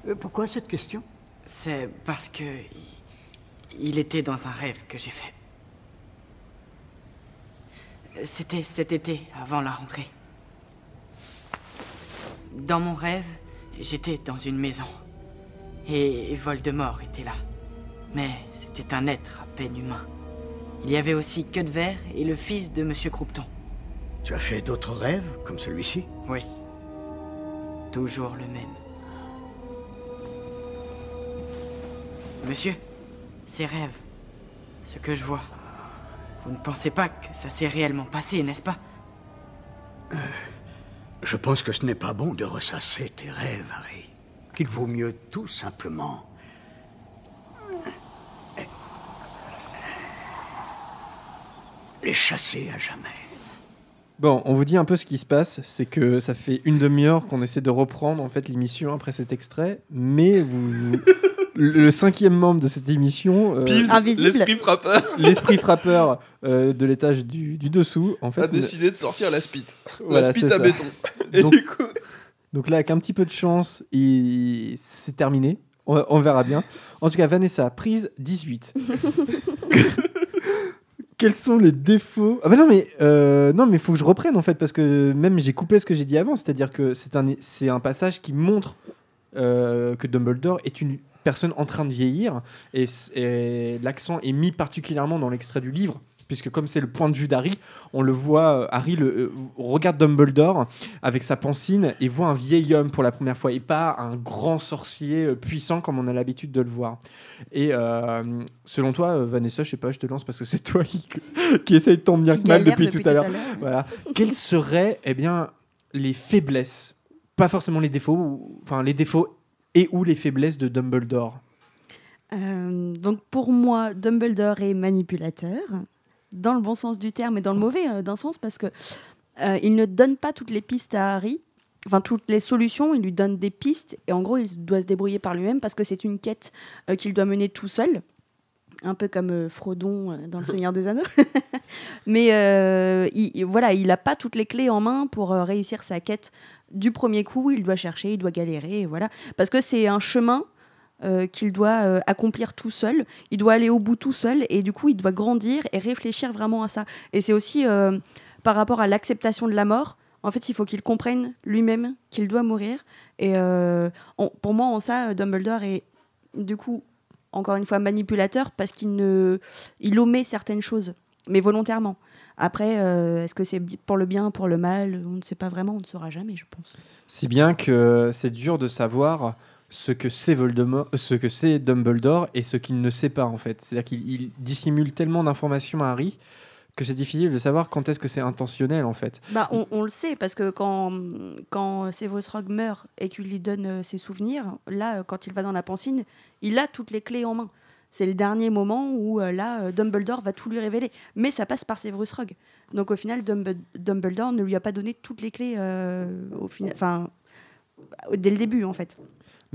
Euh, Pourquoi cette question? C'est parce que. il- était dans un rêve que j'ai fait. C'était cet été, avant la rentrée. Dans mon rêve, j'étais dans une maison. Et Voldemort était là. Mais c'était un être peine humain. Il y avait aussi verre et le fils de Monsieur Croupton. Tu as fait d'autres rêves, comme celui-ci? Oui. Toujours le même. Monsieur, ces rêves, ce que je vois, vous ne pensez pas que ça s'est réellement passé, n'est-ce pas? Je pense que ce n'est pas bon de ressasser tes rêves, Harry. Qu'il vaut mieux tout simplement les chasser à jamais. Bon, on vous dit un peu ce qui se passe, c'est que ça fait une demi-heure qu'on essaie de reprendre en fait l'émission après cet extrait, mais vous, le cinquième membre de cette émission, euh, l'esprit frappeur, l'esprit frappeur euh, de l'étage du, du dessous, en fait, a décidé de sortir la. Voilà, la c'est à ça. béton. Et Donc- du coup, Donc là, avec un petit peu de chance, il... c'est terminé. On, on verra bien. En tout cas, Vanessa, prise 18. [laughs] Quels sont les défauts Ah bah non mais euh, non mais faut que je reprenne en fait parce que même j'ai coupé ce que j'ai dit avant, c'est-à-dire que c'est un c'est un passage qui montre euh, que Dumbledore est une personne en train de vieillir et, l'accent est mis particulièrement dans l'extrait du livre puisque comme c'est le point de vue d'Harry, on le voit euh, Harry le, euh, regarde Dumbledore avec sa pancine et voit un vieil homme pour la première fois et pas un grand sorcier euh, puissant comme on a l'habitude de le voir. Et euh, selon toi, Vanessa, je sais pas, je te lance parce que c'est toi qui, qui essaye tant bien que mal depuis, tout à l'heure. l'heure. Voilà. Quelles seraient eh bien, les faiblesses Pas forcément les défauts, ou- enfin les défauts et ou les faiblesses de Dumbledore? Euh, donc pour moi, Dumbledore est manipulateur, dans le bon sens du terme et dans le mauvais euh, d'un sens, parce que euh, il ne donne pas toutes les pistes à Harry, enfin toutes les solutions, il lui donne des pistes, et en gros il doit se débrouiller par lui-même parce que c'est une quête euh, qu'il doit mener tout seul. Un peu comme Frodon dans Le Seigneur des Anneaux. [laughs] Mais il, il- voilà, il n'a pas toutes les clés en main pour réussir sa quête du premier coup. Il doit chercher, il doit galérer, voilà. Parce que c'est un chemin euh, qu'il doit euh, accomplir tout seul. Il doit aller au bout tout seul et du coup, il doit grandir et réfléchir vraiment à ça. Et c'est aussi euh, par rapport à l'acceptation de la mort. En fait, il faut qu'il comprenne lui-même qu'il doit mourir. Et pour moi, en ça, Dumbledore est du coup encore une fois manipulateur parce qu'il ne, il omet certaines choses, mais volontairement. Après, est-ce que c'est pour le bien, pour le mal? On ne sait pas vraiment, on ne saura jamais, je pense. Si bien que c'est dur de savoir ce que c'est Voldemort, ce que c'est Dumbledore et ce qu'il ne sait pas en fait. C'est-à-dire qu'il il dissimule tellement d'informations à Harry que c'est difficile de savoir quand est-ce que c'est intentionnel en fait. Bah, on, le sait parce que quand, quand Severus Rogue meurt et qu'il lui donne euh, ses souvenirs, là, euh, quand il va dans la pancine, il a toutes les clés en main. C'est le dernier moment où euh, là, euh, Dumbledore va tout lui révéler. Mais ça passe par Severus Rogue. Donc au final, Dumb- Dumbledore ne lui a pas donné toutes les clés euh, au final, enfin, dès le début en fait.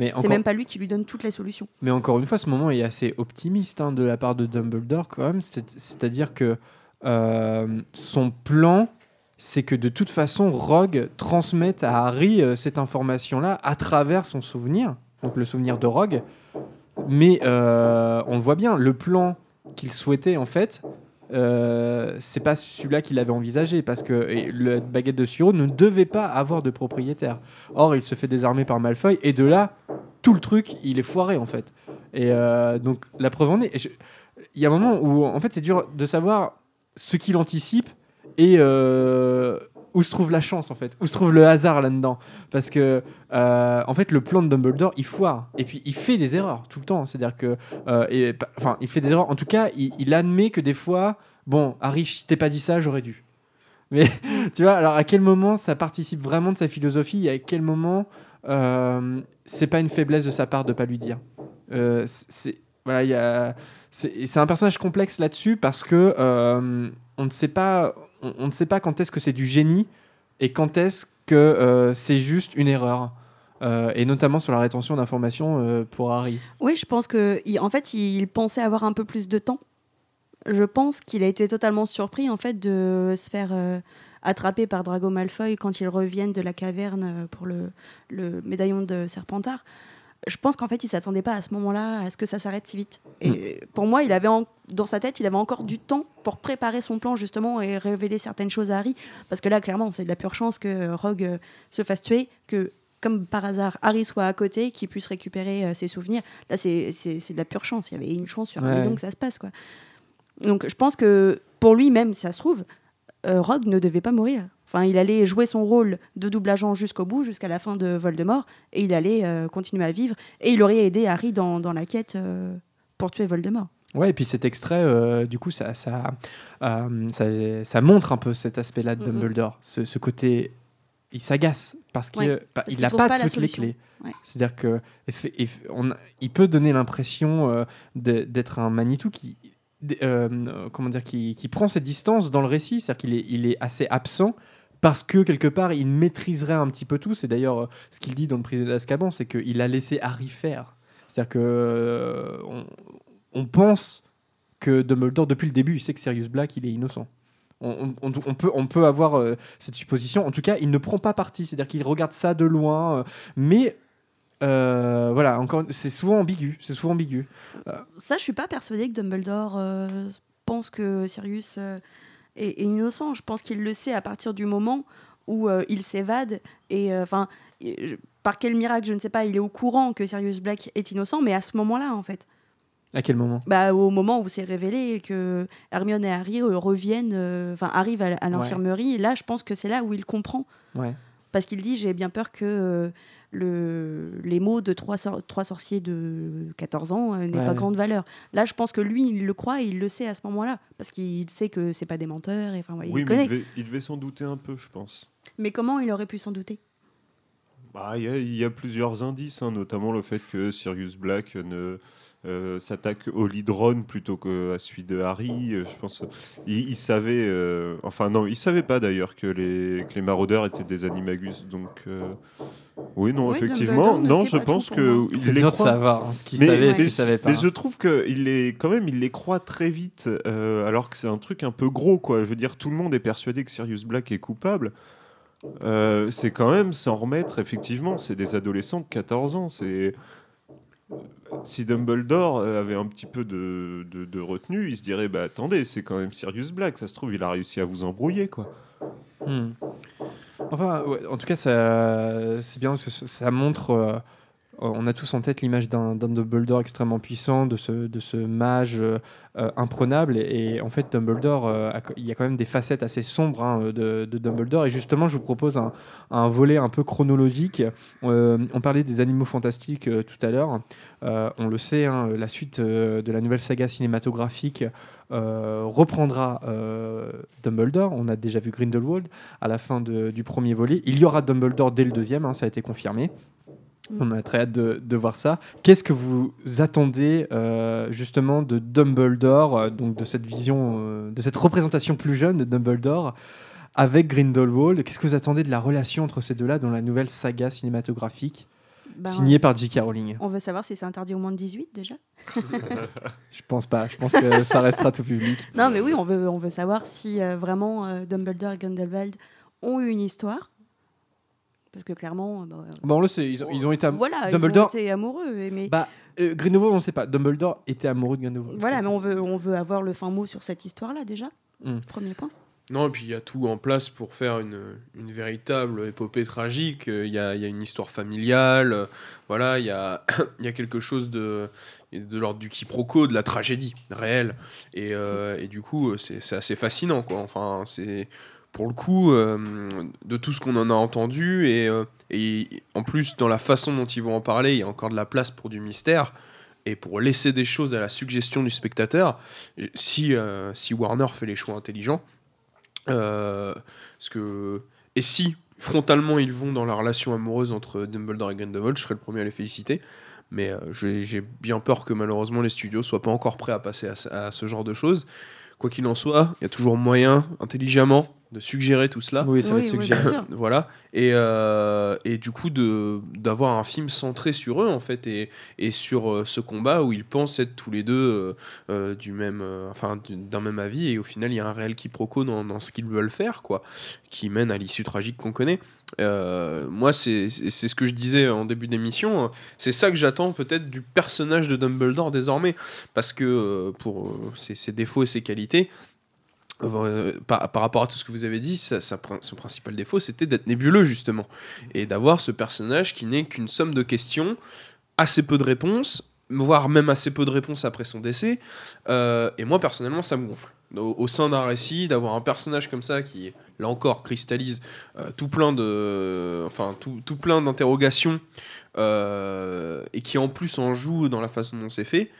Mais C'est même pas lui qui lui donne toutes les solutions. mais encore une fois, ce moment est assez optimiste hein, de la part de Dumbledore quand même. C'est- C'est-à-dire que euh, son plan, c'est que de toute façon, Rogue transmette à Harry euh, cette information-là à travers son souvenir, donc le souvenir de Rogue. Mais euh, on le voit bien, le plan qu'il souhaitait en fait, euh, c'est pas celui-là qu'il avait envisagé parce que le baguette de Suro ne devait pas avoir de propriétaire. Or, il se fait désarmer par Malfoy et de là, tout le truc, il est foiré en fait. Et euh, donc la preuve en est. Il y a un moment où en fait c'est dur de savoir ce qu'il anticipe et euh, où se trouve la chance en fait, où se trouve le hasard là-dedans. Parce que euh, en fait le plan de Dumbledore il foire et puis il fait des erreurs tout le temps. C'est-à-dire que euh, enfin il fait des erreurs. En tout cas il, admet que des fois bon Harry je t'ai pas dit ça j'aurais dû. [laughs] Mais tu vois alors à quel moment ça participe vraiment de sa philosophie et à quel moment euh, c'est pas une faiblesse de sa part de pas lui dire? C'est voilà, il c'est un personnage complexe là-dessus parce que on ne sait pas on, ne sait pas quand est-ce que c'est du génie et quand est-ce que euh, c'est juste une erreur. Euh, et notamment sur la rétention d'informations euh, pour Harry. Oui, je pense que, en fait, il pensait avoir un peu plus de temps. Je pense qu'il a été totalement surpris en fait de se faire attraper par Drago Malfoy quand ils reviennent de la caverne pour le, le médaillon de Serpentard. Je pense qu'en fait, il s'attendait pas à ce moment-là à ce que ça s'arrête si vite. Et pour moi, il avait en- dans sa tête, il avait encore du temps pour préparer son plan justement et révéler certaines choses à Harry. Parce que là, clairement, c'est de la pure chance que Rogue euh, se fasse tuer, que comme par hasard, Harry soit à côté, qu'il puisse récupérer euh, ses souvenirs. Là, c'est de la pure chance. Il y avait une chance sur un Ouais. million que ça se passe. Quoi. Donc, je pense que pour lui, même si ça se trouve, euh, Rogue ne devait pas mourir. Enfin, il allait jouer son rôle de double agent jusqu'au bout, jusqu'à la fin de Voldemort, et il allait euh, continuer à vivre. Et il aurait aidé Harry dans, dans la quête euh, pour tuer Voldemort. Ouais, et puis cet extrait, euh, du coup, ça, ça, ça, ça montre un peu cet aspect-là de. Dumbledore. Ce, ce côté, il s'agace parce qu'il Ouais, bah, n'a pas, toutes les clés. Ouais. C'est-à-dire que on il peut donner l'impression euh, d'être un Manitou qui, euh, comment dire, qui, qui prend ses distances dans le récit. C'est-à-dire qu'il est, il est assez absent parce que quelque part il maîtriserait un petit peu tout. C'est d'ailleurs euh, ce qu'il dit dans le prisonnier d'Azkaban, c'est qu'il a laissé Harry faire. C'est-à-dire que euh, on, pense que Dumbledore depuis le début il sait que Sirius Black il est innocent. On, peut, avoir euh, cette supposition. En tout cas, il ne prend pas parti. C'est-à-dire qu'il regarde ça de loin. mais voilà, encore, c'est souvent ambigu. C'est souvent ambigu. Ça, je suis pas persuadée que Dumbledore pense que Sirius est, est innocent. Je pense qu'il le sait à partir du moment où euh, il s'évade. Et euh, enfin, par quel miracle, je ne sais pas, il est au courant que Sirius Black est innocent, mais à ce moment-là, en fait. À quel moment? Bah, au moment où c'est révélé que Hermione et Harry euh, reviennent, euh, enfin arrivent à, à l'infirmerie, là, je pense que c'est là où il comprend. Ouais. Parce qu'il dit J'ai bien peur que le, les mots de trois, sor- trois sorciers de 14 ans euh, Ouais. pas grande valeur. Là, je pense que lui, il le croit et il le sait à ce moment-là. Parce qu'il sait que c'est pas des menteurs. Et, ouais, Oui, mais connaît. il devait, il devait s'en douter un peu, je pense. Mais comment il aurait pu s'en douter? Bah, Il y, a- il y a plusieurs indices, hein, notamment le fait que Sirius Black ne euh, s'attaque au Lidron plutôt qu'à celui de Harry. Euh, Je pense il, il savait, euh, enfin non, il savait pas d'ailleurs que les, que les maraudeurs étaient des animagus. Donc euh, oui, non, Oui, effectivement, non, je pense que il C'est les dur de savoir hein, ce qu'il Mais, savait ce qu'il savait pas. mais je trouve que il les, quand même, il les croit très vite, euh, alors que c'est un truc un peu gros, quoi. Je veux dire, tout le monde est persuadé que Sirius Black est coupable. Euh, c'est quand même s'en remettre, effectivement, c'est des adolescents de 14 ans. C'est si Dumbledore euh, avait un petit peu de, de, retenue, il se dirait bah attendez, c'est quand même Sirius Black, ça se trouve il a réussi à vous embrouiller quoi. Hmm. Enfin, en tout cas, c'est bien parce que ça- ça montre. On a tous en tête l'image d'un Dumbledore extrêmement puissant, de ce, mage euh, euh, imprenable. Et, en fait, Dumbledore, euh, il y a quand même des facettes assez sombres hein, de, Dumbledore. Et justement, je vous propose un, volet un peu chronologique. On parlait des animaux fantastiques tout à l'heure. On le sait, hein, la suite de la nouvelle saga cinématographique reprendra Dumbledore. On a déjà vu Grindelwald à la fin du premier volet. Il y aura Dumbledore dès le deuxième, hein, ça a été confirmé. On a très hâte de, de voir ça. Qu'est-ce que vous attendez euh, justement de Dumbledore, euh, donc de cette vision, euh, de cette représentation plus jeune de Dumbledore avec Grindelwald? Qu'est-ce que vous attendez de la relation entre ces deux-là dans la nouvelle saga cinématographique Ben, signé par J.K. Rowling? On veut savoir si c'est interdit au moins de 18 déjà. [laughs] Je pense pas. Je pense que ça restera tout public. Non, mais oui, on veut, on veut savoir si euh, vraiment Dumbledore et Grindelwald ont eu une histoire. Parce que clairement, bah, Bon, là, c'est- ils, ont, ils ont été am- voilà, Dumbledore. ils ont été amoureux. Mais Bah, euh, Grindelwald, on sait pas. Dumbledore était amoureux de Grindelwald. voilà, Ça, mais on veut, on veut avoir le fin mot sur cette histoire-là déjà. Hmm. Premier point. Non, et puis il y a tout en place pour faire une, une véritable épopée tragique. Euh, Il y a, il y a une histoire familiale, euh, voilà, il y a, [coughs] il y a quelque chose de, de l'ordre du quiproquo, de la tragédie réelle. Et, euh, et du coup, euh, c'est c'est assez fascinant, quoi. Enfin, c'est pour le coup, euh, de tout ce qu'on en a entendu, et, euh, et en plus, dans la façon dont ils vont en parler, il y a encore de la place pour du mystère. Et pour laisser des choses à la suggestion du spectateur, si, euh, si Warner fait les choix intelligents, que et si frontalement ils vont dans la relation amoureuse entre Dumbledore et Grindelwald, je serais le premier à les féliciter. Mais j'ai bien peur que malheureusement les studios soient pas encore prêts à passer à ce genre de choses. Quoi qu'il en soit, il y a toujours moyen, intelligemment, de suggérer tout cela. Oui, ça va être suggéré. Voilà. Et, euh, et du coup, de- d'avoir un film centré sur eux, en fait, et, et sur euh, ce combat où ils pensent être tous les deux euh, du même, euh, enfin, du- d'un même avis, et au final, il y a un réel quiproquo dans, dans ce qu'ils veulent faire, quoi, qui mène à l'issue tragique qu'on connaît. Euh, moi, c'est ce que je disais en début d'émission. C'est ça que j'attends peut-être du personnage de Dumbledore désormais, parce que euh, pour euh, ses, défauts et ses qualités, par, par rapport à tout ce que vous avez dit, son principal défaut, c'était d'être nébuleux, justement. Et d'avoir ce personnage qui n'est qu'une somme de questions, assez peu de réponses, voire même assez peu de réponses après son décès. Et moi, personnellement, ça me gonfle. Au, au sein d'un récit, d'avoir un personnage comme ça qui, là encore, cristallise euh, tout plein de, enfin, tout, tout plein d'interrogations euh, et qui en plus en joue dans la façon dont c'est fait,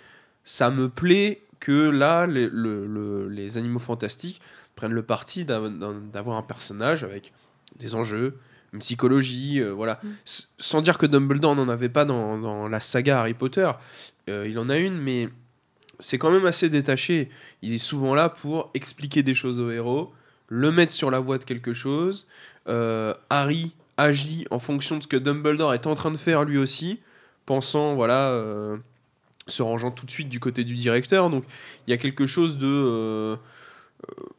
ça me plaît que là, les, le- le- les animaux fantastiques prennent le parti d'avoir un personnage avec des enjeux, une psychologie, euh, voilà. S- Sans dire que Dumbledore n'en avait pas dans, dans la saga Harry Potter, il en a une, mais c'est quand même assez détaché. Il est souvent là pour expliquer des choses au héros, le mettre sur la voie de quelque chose. Euh, Harry agit en fonction de ce que Dumbledore est en train de faire lui aussi, pensant, voilà, euh, se rangeant tout de suite du côté du directeur. Donc il y a quelque chose de euh,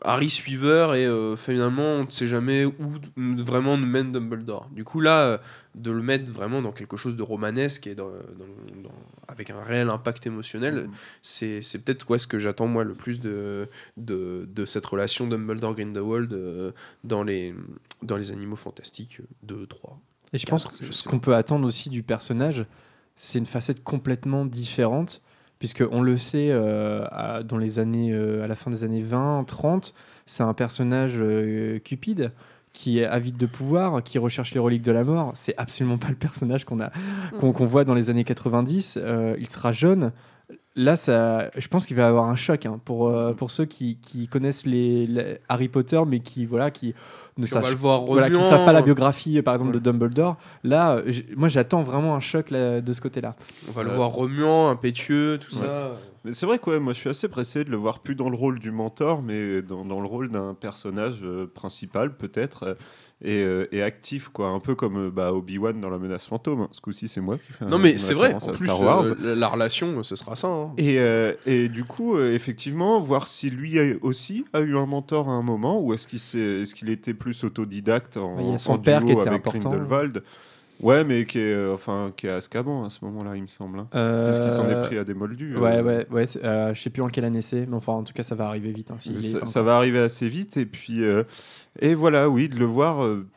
Harry suiveur et euh, finalement on ne sait jamais où vraiment nous mène Dumbledore. Du coup là, euh, de le mettre vraiment dans quelque chose de romanesque et dans, dans- dans- avec un réel impact émotionnel, c'est c'est peut-être quoi ce que j'attends moi le plus de, de, de cette relation Dumbledore-Grindelwald euh, dans, les, dans les animaux fantastiques 2, 3. Et je pense que ce qu'on peut attendre aussi du personnage, c'est une facette complètement différente, puisque on le sait, euh, à, dans les années, euh, à la fin des années 20, 30, c'est un personnage euh, cupide qui est avide de pouvoir, qui recherche les reliques de la mort. C'est absolument pas le personnage qu'on a, qu'on qu'on voit dans les années 90. Euh, il sera jeune. Là, ça, je pense qu'il va y avoir un choc hein, pour, euh, pour ceux qui, qui connaissent les, les Harry Potter, mais qui, voilà, qui ne va sachent le voir voilà, qui ne savent pas la biographie, euh, par exemple, Ouais. de Dumbledore. Là, euh, moi, j'attends vraiment un choc là, de ce côté-là. On va le Euh, voir remuant, impétueux, tout ça. Mais c'est vrai que ouais, moi je suis assez pressé de le voir plus dans le rôle du mentor, mais dans, dans le rôle d'un personnage euh, principal peut-être euh, et, euh, et actif quoi, un peu comme euh, bah, Obi Wan dans la menace fantôme. Ce coup-ci c'est moi qui fais. Non mais c'est vrai, en plus, Star Wars. euh, la relation, ce sera ça. hein. Et, euh, et du coup, euh, effectivement, voir si lui a- aussi a eu un mentor à un moment, ou est-ce qu'il s'est- est-ce qu'il était plus autodidacte en, son en père duo qui était avec important. Grindelwald Ouais, mais qui est, euh, enfin, qui est à Azkaban à ce moment-là, il me semble. hein. Parce qu'il s'en est pris à des moldus. Ouais, euh, ouais, ouais. euh, je sais plus en quelle année c'est, mais enfin, en tout cas, ça va arriver vite. hein, ça, va arriver assez vite et puis euh, et voilà oui de le voir euh,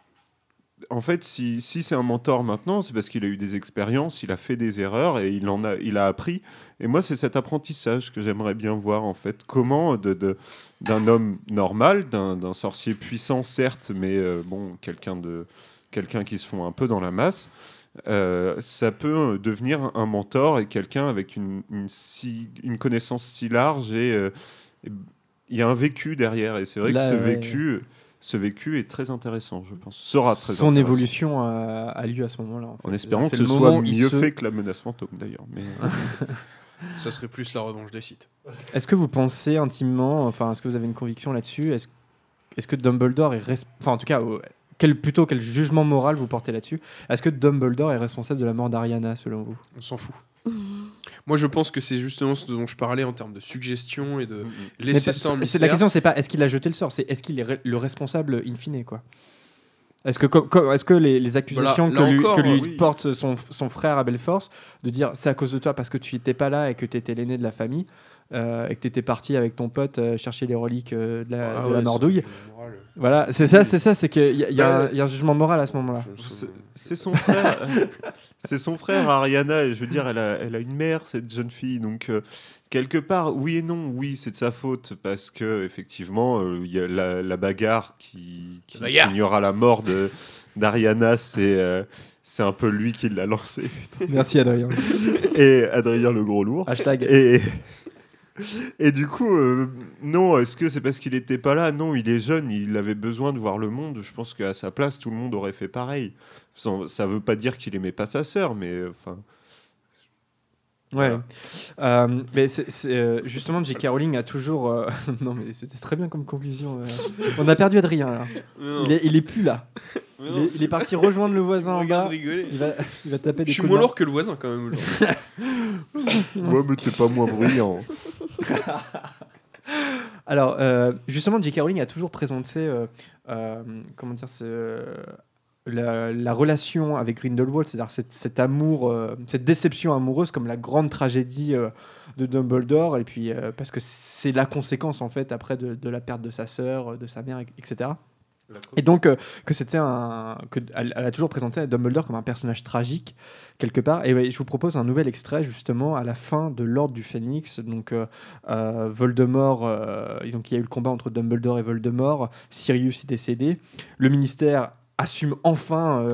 en fait si, si c'est un mentor maintenant c'est parce qu'il a eu des expériences il a fait des erreurs et il en a il a appris et moi c'est cet apprentissage que j'aimerais bien voir en fait comment de, de- d'un homme normal d'un, d'un sorcier puissant certes mais euh, bon quelqu'un de quelqu'un qui se fond un peu dans la masse euh, ça peut devenir un mentor et quelqu'un avec une, une, si, une connaissance si large et, euh, et il y a un vécu derrière et c'est vrai Là, que ce ouais. vécu ce vécu est très intéressant je pense sera très Son intéressant. évolution a, a lieu à ce moment-là. en espérant C'est que ce moment soit mieux se- fait que la menace fantôme d'ailleurs mais [laughs] Ça serait plus la revanche des sites. Est-ce que vous pensez intimement, enfin, est-ce que vous avez une conviction là-dessus? Est-ce est-ce que Dumbledore est, enfin, en tout cas, euh, quel, plutôt quel jugement moral vous portez là-dessus? Est-ce que Dumbledore est responsable de la mort d'Ariana selon vous? On s'en fout. Moi, je pense que c'est justement ce dont je parlais en termes de suggestion et de Mm. Mais laisser ça en mystère. la question, c'est pas est-ce qu'il a jeté le sort, c'est est-ce qu'il est le responsable in fine quoi? Est-ce que, est-ce que les, les accusations Voilà, que lui, encore, que lui oui. porte son, son frère à Belforce, de dire c'est à cause de toi parce que tu n'étais pas là et que tu étais l'aîné de la famille euh, et que tu étais parti avec ton pote euh, chercher les reliques euh, de la, Ah de ouais, la c'est mordouille. Voilà, c'est ça, c'est ça, c'est qu'il y, a- il y a Bah, y a un jugement moral à ce moment-là. C'est- son frère. c'est son frère, Ariana. Et je veux dire, elle a, elle a une mère, cette jeune fille. Donc, euh, quelque part, oui et non. Oui, c'est de sa faute. Parce que, effectivement, euh, il y a la, la bagarre qui, qui bagarre. signera la mort d'Ariana. C'est. euh, c'est un peu lui qui l'a lancé. Merci Adrien. Et Adrien le gros lourd. Hashtag. Et, et du coup, euh, non, est-ce que c'est parce qu'il n'était pas là? Non, il est jeune, il avait besoin de voir le monde. Je pense qu'à sa place, tout le monde aurait fait pareil. Sans- ça veut pas dire qu'il aimait pas sa sœur, mais euh, enfin. Ouais. Euh, mais c'est, c'est, justement, J.K. Rowling a toujours. euh, [laughs] non, mais c'était très bien comme conclusion. euh. On a perdu Adrien là. Il est, il est plus là. [laughs] Il est, il est parti rejoindre le voisin en bas. rigoler. Il va, il va taper Je des suis coups moins lourd que le voisin quand même. [laughs] Ouais, mais t'es pas moins brillant. [laughs] Alors, euh, justement, J.K. Rowling a toujours présenté, euh, euh, comment dire, la, la relation avec Grindelwald, c'est-à-dire cet, amour, cette déception amoureuse comme la grande tragédie de Dumbledore, et puis parce que c'est la conséquence en fait après de, de la perte de sa sœur, de sa mère, etc. Et donc euh, que c'était un, que elle, a toujours présenté Dumbledore comme un personnage tragique quelque part. Et je vous propose un nouvel extrait justement à la fin de l'Ordre du Phénix. Donc euh, euh, Voldemort, donc il y a eu le combat entre Dumbledore et Voldemort. Sirius est décédé. Le ministère assume enfin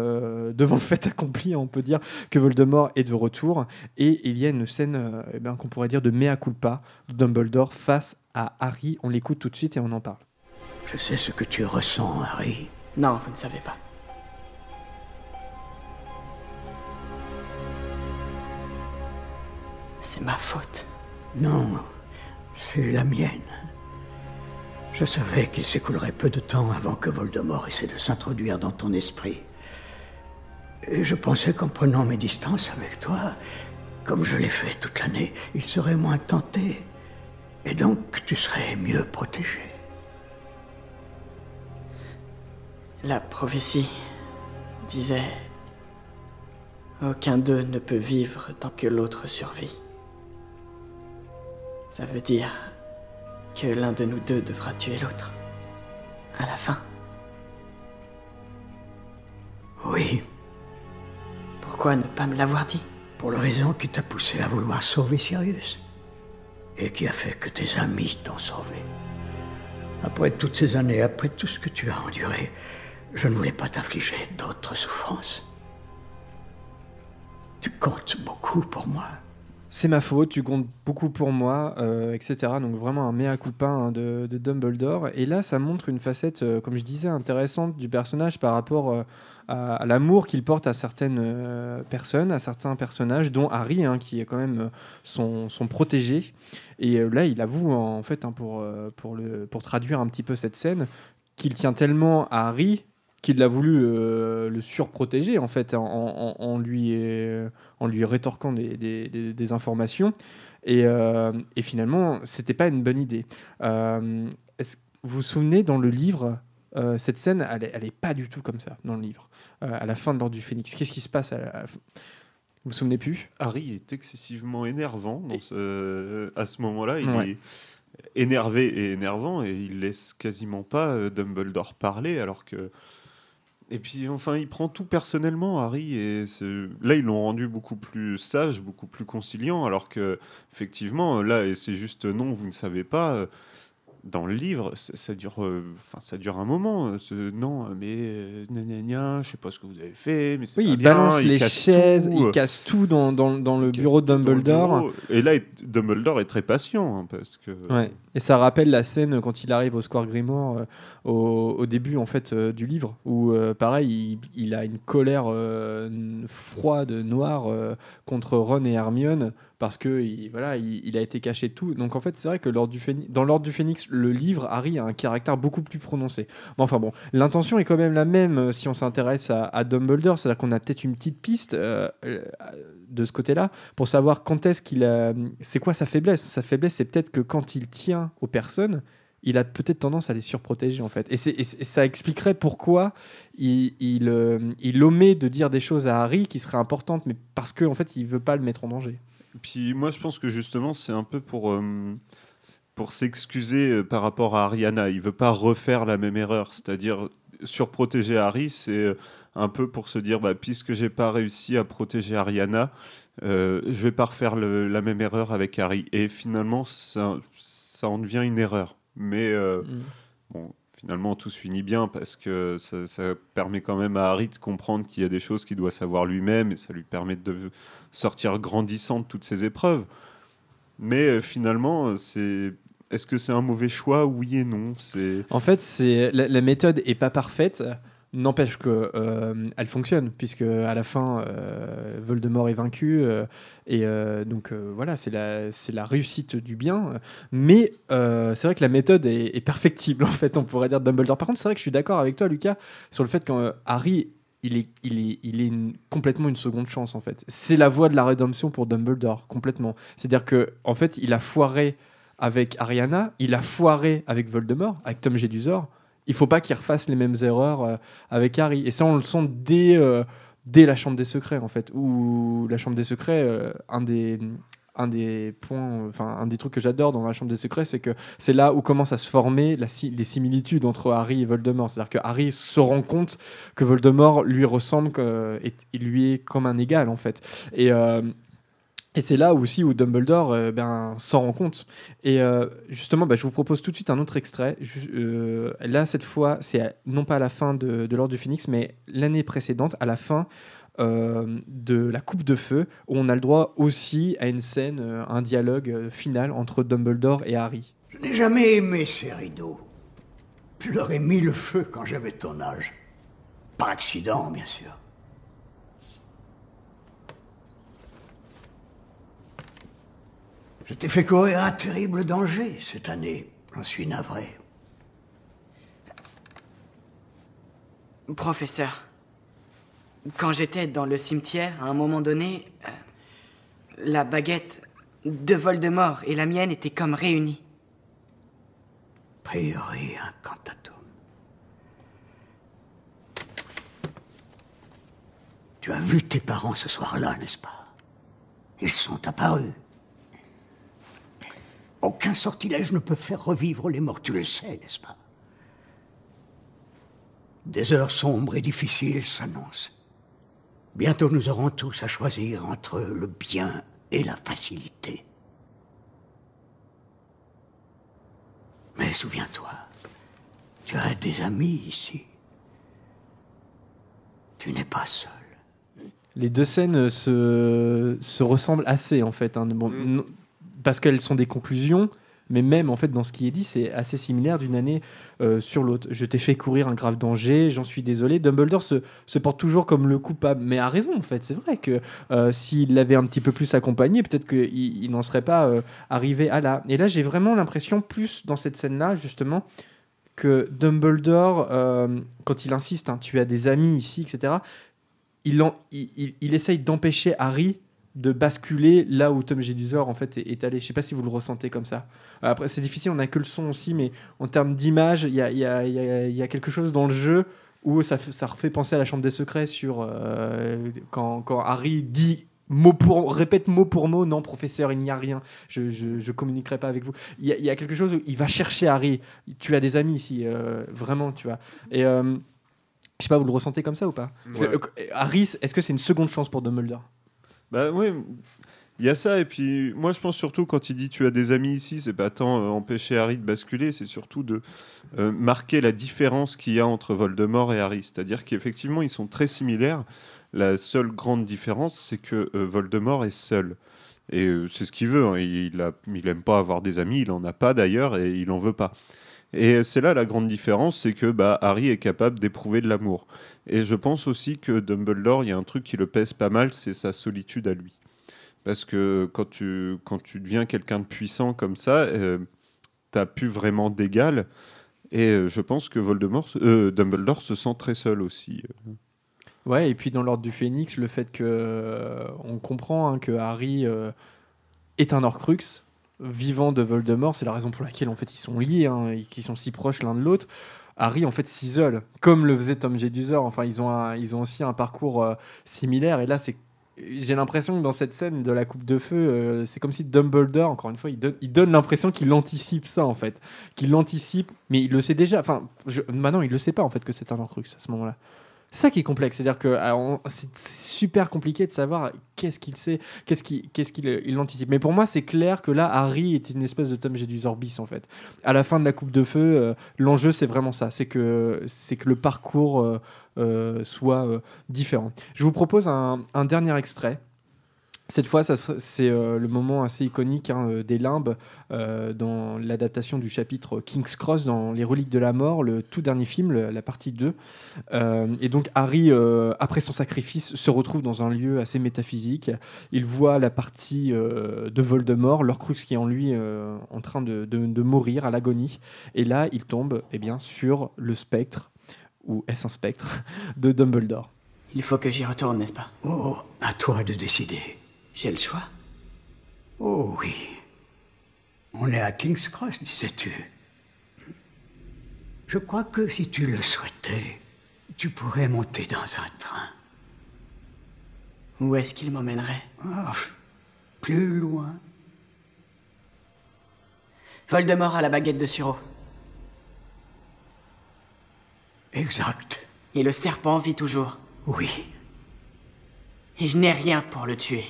devant le fait accompli, on peut dire, que Voldemort est de retour. Et il y a une scène euh, eh ben, qu'on pourrait dire de mea culpa de Dumbledore face à Harry. On l'écoute tout de suite et on en parle. Je sais ce que tu ressens, Harry. Non, vous ne savez pas. C'est ma faute. Non, c'est la mienne. Je savais qu'il s'écoulerait peu de temps avant que Voldemort essaie de s'introduire dans ton esprit. Et je pensais qu'en prenant mes distances avec toi, comme je l'ai fait toute l'année, il serait moins tenté. Et donc tu serais mieux protégé. La prophétie disait Aucun d'eux ne peut vivre tant que l'autre survit. Ça veut dire que l'un de nous deux devra tuer l'autre. À la fin. Oui, Pourquoi ne pas me l'avoir dit? Pour la raison qui t'a poussé à vouloir sauver Sirius. Et qui a fait que tes amis t'ont sauvé. Après toutes ces années, après tout ce que tu as enduré, je ne voulais pas t'infliger d'autres souffrances. Tu comptes beaucoup pour moi. C'est ma faute, tu comptes beaucoup pour moi, euh, etc. Donc vraiment un mea culpa hein, de, Dumbledore. Et là, ça montre une facette, euh, comme je disais, intéressante du personnage par rapport euh, à, l'amour qu'il porte à certaines personnes, à certains personnages, dont Harry, hein, qui est quand même son, protégé. Et là, il avoue, en fait, hein, pour, pour traduire un petit peu cette scène, qu'il tient tellement à Harry qu'il a voulu euh, le surprotéger, en fait, en, en- en lui... euh, en lui rétorquant des, des- des- des informations. Et, euh, et finalement, c'était pas une bonne idée. Euh, est-ce- vous vous souvenez, dans le livre, cette scène, elle est, elle est pas du tout comme ça, dans le livre. À la fin de l'Ordre du Phénix, qu'est-ce qui se passe à la- à la fin Vous vous souvenez plus? Harry est excessivement énervant dans ce- à ce moment-là. Il Ouais. est énervé et énervant et il laisse quasiment pas Dumbledore parler alors que. Et puis enfin, il prend tout personnellement, Harry. Et là, ils l'ont rendu beaucoup plus sage, beaucoup plus conciliant. Alors que effectivement, là, c'est juste non, vous ne savez pas. Dans le livre, ça, ça dure, euh, enfin, ça dure un moment. euh, non, mais euh, gna gna gna, je sais pas ce que vous avez fait, mais Oui, pas il bien, balance les casse chaises, tout, il euh, casse tout dans, dans- dans le bureau de Dumbledore. bureau. Et là, il- Dumbledore est très patient hein, parce que. Ouais. Et ça rappelle la scène quand il arrive au Square Grimoire au, au début en fait du livre où pareil il, il a une colère froide noire contre Ron et Hermione parce que il, voilà, il, a été caché tout. Donc en fait, c'est vrai que dans l'ordre du Phénix, le livre, Harry a un caractère beaucoup plus prononcé. Mais enfin bon, l'intention est quand même la même euh, si on s'intéresse à, Dumbledore, c'est-à-dire qu'on a peut-être une petite piste euh, euh, de ce côté-là pour savoir quand est-ce qu'il a, c'est quoi sa faiblesse. Sa faiblesse, c'est peut-être que quand il tient aux personnes, il a peut-être tendance à les surprotéger en fait. Et, ça expliquerait pourquoi il, il, omet de dire des choses à Harry qui seraient importantes, mais parce qu'en en fait, il veut pas le mettre en danger. Puis moi, je pense que justement, c'est un peu pour, euh, pour s'excuser euh, par rapport à Ariana. Il veut pas refaire la même erreur. C'est-à-dire, surprotéger Harry, c'est euh, un peu pour se dire, bah, puisque j'ai pas réussi à protéger Ariana, euh, je vais pas refaire le- la même erreur avec Harry. Et finalement, ça, ça en devient une erreur. Mais euh, bon, finalement, tout se finit bien parce que ça, permet quand même à Harry de comprendre qu'il y a des choses qu'il doit savoir lui-même et ça lui permet de sortir grandissant de toutes ces épreuves. Mais euh, finalement, c'est est-ce que c'est un mauvais choix? Oui et non. C'est En fait, c'est la, la méthode est pas parfaite. N'empêche que euh, elle fonctionne puisque à la fin euh, Voldemort est vaincu euh, et donc voilà c'est la la réussite du bien. Mais c'est vrai que la méthode est, perfectible [laughs] en fait on pourrait dire Dumbledore. Par contre c'est vrai que je suis d'accord avec toi Lucas sur le fait que Harry il est, il est, il est complètement une seconde chance en fait. C'est la voie de la rédemption pour Dumbledore complètement. C'est-à-dire que en fait il a foiré avec Ariana, il a foiré avec Voldemort, avec Tom Jedusor. Il faut pas qu'il refasse les mêmes erreurs euh, avec Harry. Et ça, on le sent dès, euh, dès la Chambre des Secrets, en fait. Où la Chambre des Secrets, euh, un des un des points, enfin un des trucs que j'adore dans la Chambre des Secrets, c'est que c'est là où commencent à se former les similitudes entre Harry et Voldemort. C'est-à-dire que Harry se rend compte que Voldemort lui ressemble, que, et, lui est comme un égal en fait. Et et c'est là aussi où Dumbledore euh, ben, s'en rend compte. Et euh, justement, bah, je vous propose tout de suite un autre extrait. Euh, là, cette fois, c'est non pas à la fin de, de l'Ordre du Phénix, mais l'année précédente, à la fin de la Coupe de Feu, où on a le droit aussi à une scène, un dialogue final entre Dumbledore et Harry. Je n'ai jamais aimé ces rideaux. Je leur ai mis le feu quand j'avais ton âge. Par accident, bien sûr. Je t'ai fait courir un terrible danger cette année. J'en suis navré. Professeur, quand j'étais dans le cimetière, à un moment donné, euh, la baguette de Voldemort et la mienne étaient comme réunies. Priori incantatum. Tu as vu tes parents ce soir-là, n'est-ce pas? Ils sont apparus. Aucun sortilège ne peut faire revivre les morts, tu le sais, n'est-ce pas? Des heures sombres et difficiles s'annoncent. Bientôt nous aurons tous à choisir entre le bien et la facilité. Mais souviens-toi, tu as des amis ici. Tu n'es pas seul. Les deux scènes se, se ressemblent assez, en fait. hein. Bon, Mm. Parce qu'elles sont des conclusions, mais même, en fait, dans ce qui est dit, c'est assez similaire d'une année euh, sur l'autre. Je t'ai fait courir un grave danger, j'en suis désolé. Dumbledore se, se porte toujours comme le coupable, mais a raison, en fait. C'est vrai que euh, s'il l'avait un petit peu plus accompagné, peut-être qu'il il n'en serait pas euh, arrivé à là. Et là, j'ai vraiment l'impression, plus dans cette scène-là, justement, que Dumbledore, quand il insiste, hein, tu as des amis ici, etc., il, en- il, il- il essaye d'empêcher Harry de basculer là où Tom Jedusor en fait est, est allé. Je sais pas si vous le ressentez comme ça. Après, c'est difficile, on a que le son aussi, mais en termes d'image, il y a, y a- y a- il y a quelque chose dans le jeu où ça, ça refait penser à la Chambre des Secrets sur euh, quand, quand Harry dit mot pour répète mot pour mot non professeur il n'y a rien je, je, je communiquerai pas avec vous il y, a, quelque chose où il va chercher Harry tu as des amis ici euh, vraiment tu vois et euh, je sais pas vous le ressentez comme ça ou pas? Ouais. Euh, Harry est-ce que c'est une seconde chance pour Dumbledore? Bah oui, il y a ça. Et puis, moi, je pense surtout quand il dit tu as des amis ici, c'est pas tant euh, empêcher Harry de basculer, c'est surtout de euh, marquer la différence qu'il y a entre Voldemort et Harry. C'est-à-dire qu'effectivement, ils sont très similaires. La seule grande différence, c'est que euh, Voldemort est seul. Et c'est ce qu'il veut. hein. Il, a, il aime pas avoir des amis, il en a pas d'ailleurs, et il en veut pas. Et c'est là la grande différence, c'est que bah, Harry est capable d'éprouver de l'amour. Et je pense aussi que Dumbledore, il y a un truc qui le pèse pas mal, c'est sa solitude à lui. Parce que quand tu, quand tu deviens quelqu'un de puissant comme ça, euh, t'as plus vraiment d'égal. Et euh, je pense que Voldemort, euh, Dumbledore se sent très seul aussi. Ouais, et puis dans l'ordre du Phénix, le fait que euh, on comprend hein, que Harry euh, est un Horcrux vivant de Voldemort, c'est la raison pour laquelle en fait ils sont liés hein, et qu'ils sont si proches l'un de l'autre. Harry en fait s'isole, comme le faisait Tom Jedusor. Enfin, ils ont ils ont aussi un parcours euh, similaire. Et là, c'est j'ai l'impression que dans cette scène de la coupe de feu, euh, c'est comme si Dumbledore, encore une fois, il donne, il donne l'impression qu'il anticipe ça en fait, qu'il l'anticipe, mais il le sait déjà. Enfin, maintenant, il le sait pas en fait que c'est un Horcrux à ce moment-là. Ça qui est complexe, c'est-à-dire que ah, c'est super compliqué de savoir qu'est-ce qu'il sait, qu'est-ce qu'il qu'est-ce il anticipe. Mais pour moi, c'est clair que là, Harry est une espèce de Tom Jedusor bis en fait. À la fin de la coupe de feu, euh, l'enjeu c'est vraiment ça, c'est que que le parcours euh, euh, soit euh, différent. Je vous propose un dernier extrait. Cette fois, c'est euh, le moment assez iconique hein, euh, des limbes euh, dans l'adaptation du chapitre King's Cross dans Les Reliques de la Mort, le tout dernier film, le- la partie 2. Euh, et donc Harry, euh, après son sacrifice, se retrouve dans un lieu assez métaphysique. Il voit la partie euh, de Voldemort, l'Orcrux qui est en lui euh, en train de, de- de mourir à l'agonie. Et là, il tombe eh bien, sur le spectre, ou est-ce un spectre, [laughs] de Dumbledore. Il faut que j'y retourne, n'est-ce pas? Oh, à toi de décider. J'ai le choix. Oh oui. On est à King's Cross, disais-tu. Je crois que si tu le souhaitais, tu pourrais monter dans un train. Où est-ce qu'il m'emmènerait? Ah, plus loin. Voldemort à la baguette de Suro. Exact. Et le serpent vit toujours. Oui. Et je n'ai rien pour le tuer.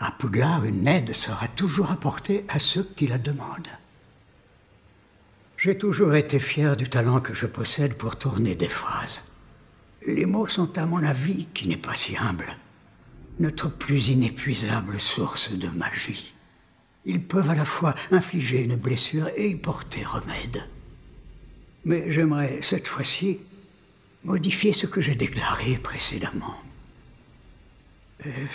À Poudlard, une aide sera toujours apportée à ceux qui la demandent. J'ai toujours été fier du talent que je possède pour tourner des phrases. Les mots sont, à mon avis, qui n'est pas si humble, notre plus inépuisable source de magie. Ils peuvent à la fois infliger une blessure et y porter remède. Mais j'aimerais, cette fois-ci, modifier ce que j'ai déclaré précédemment. Euh,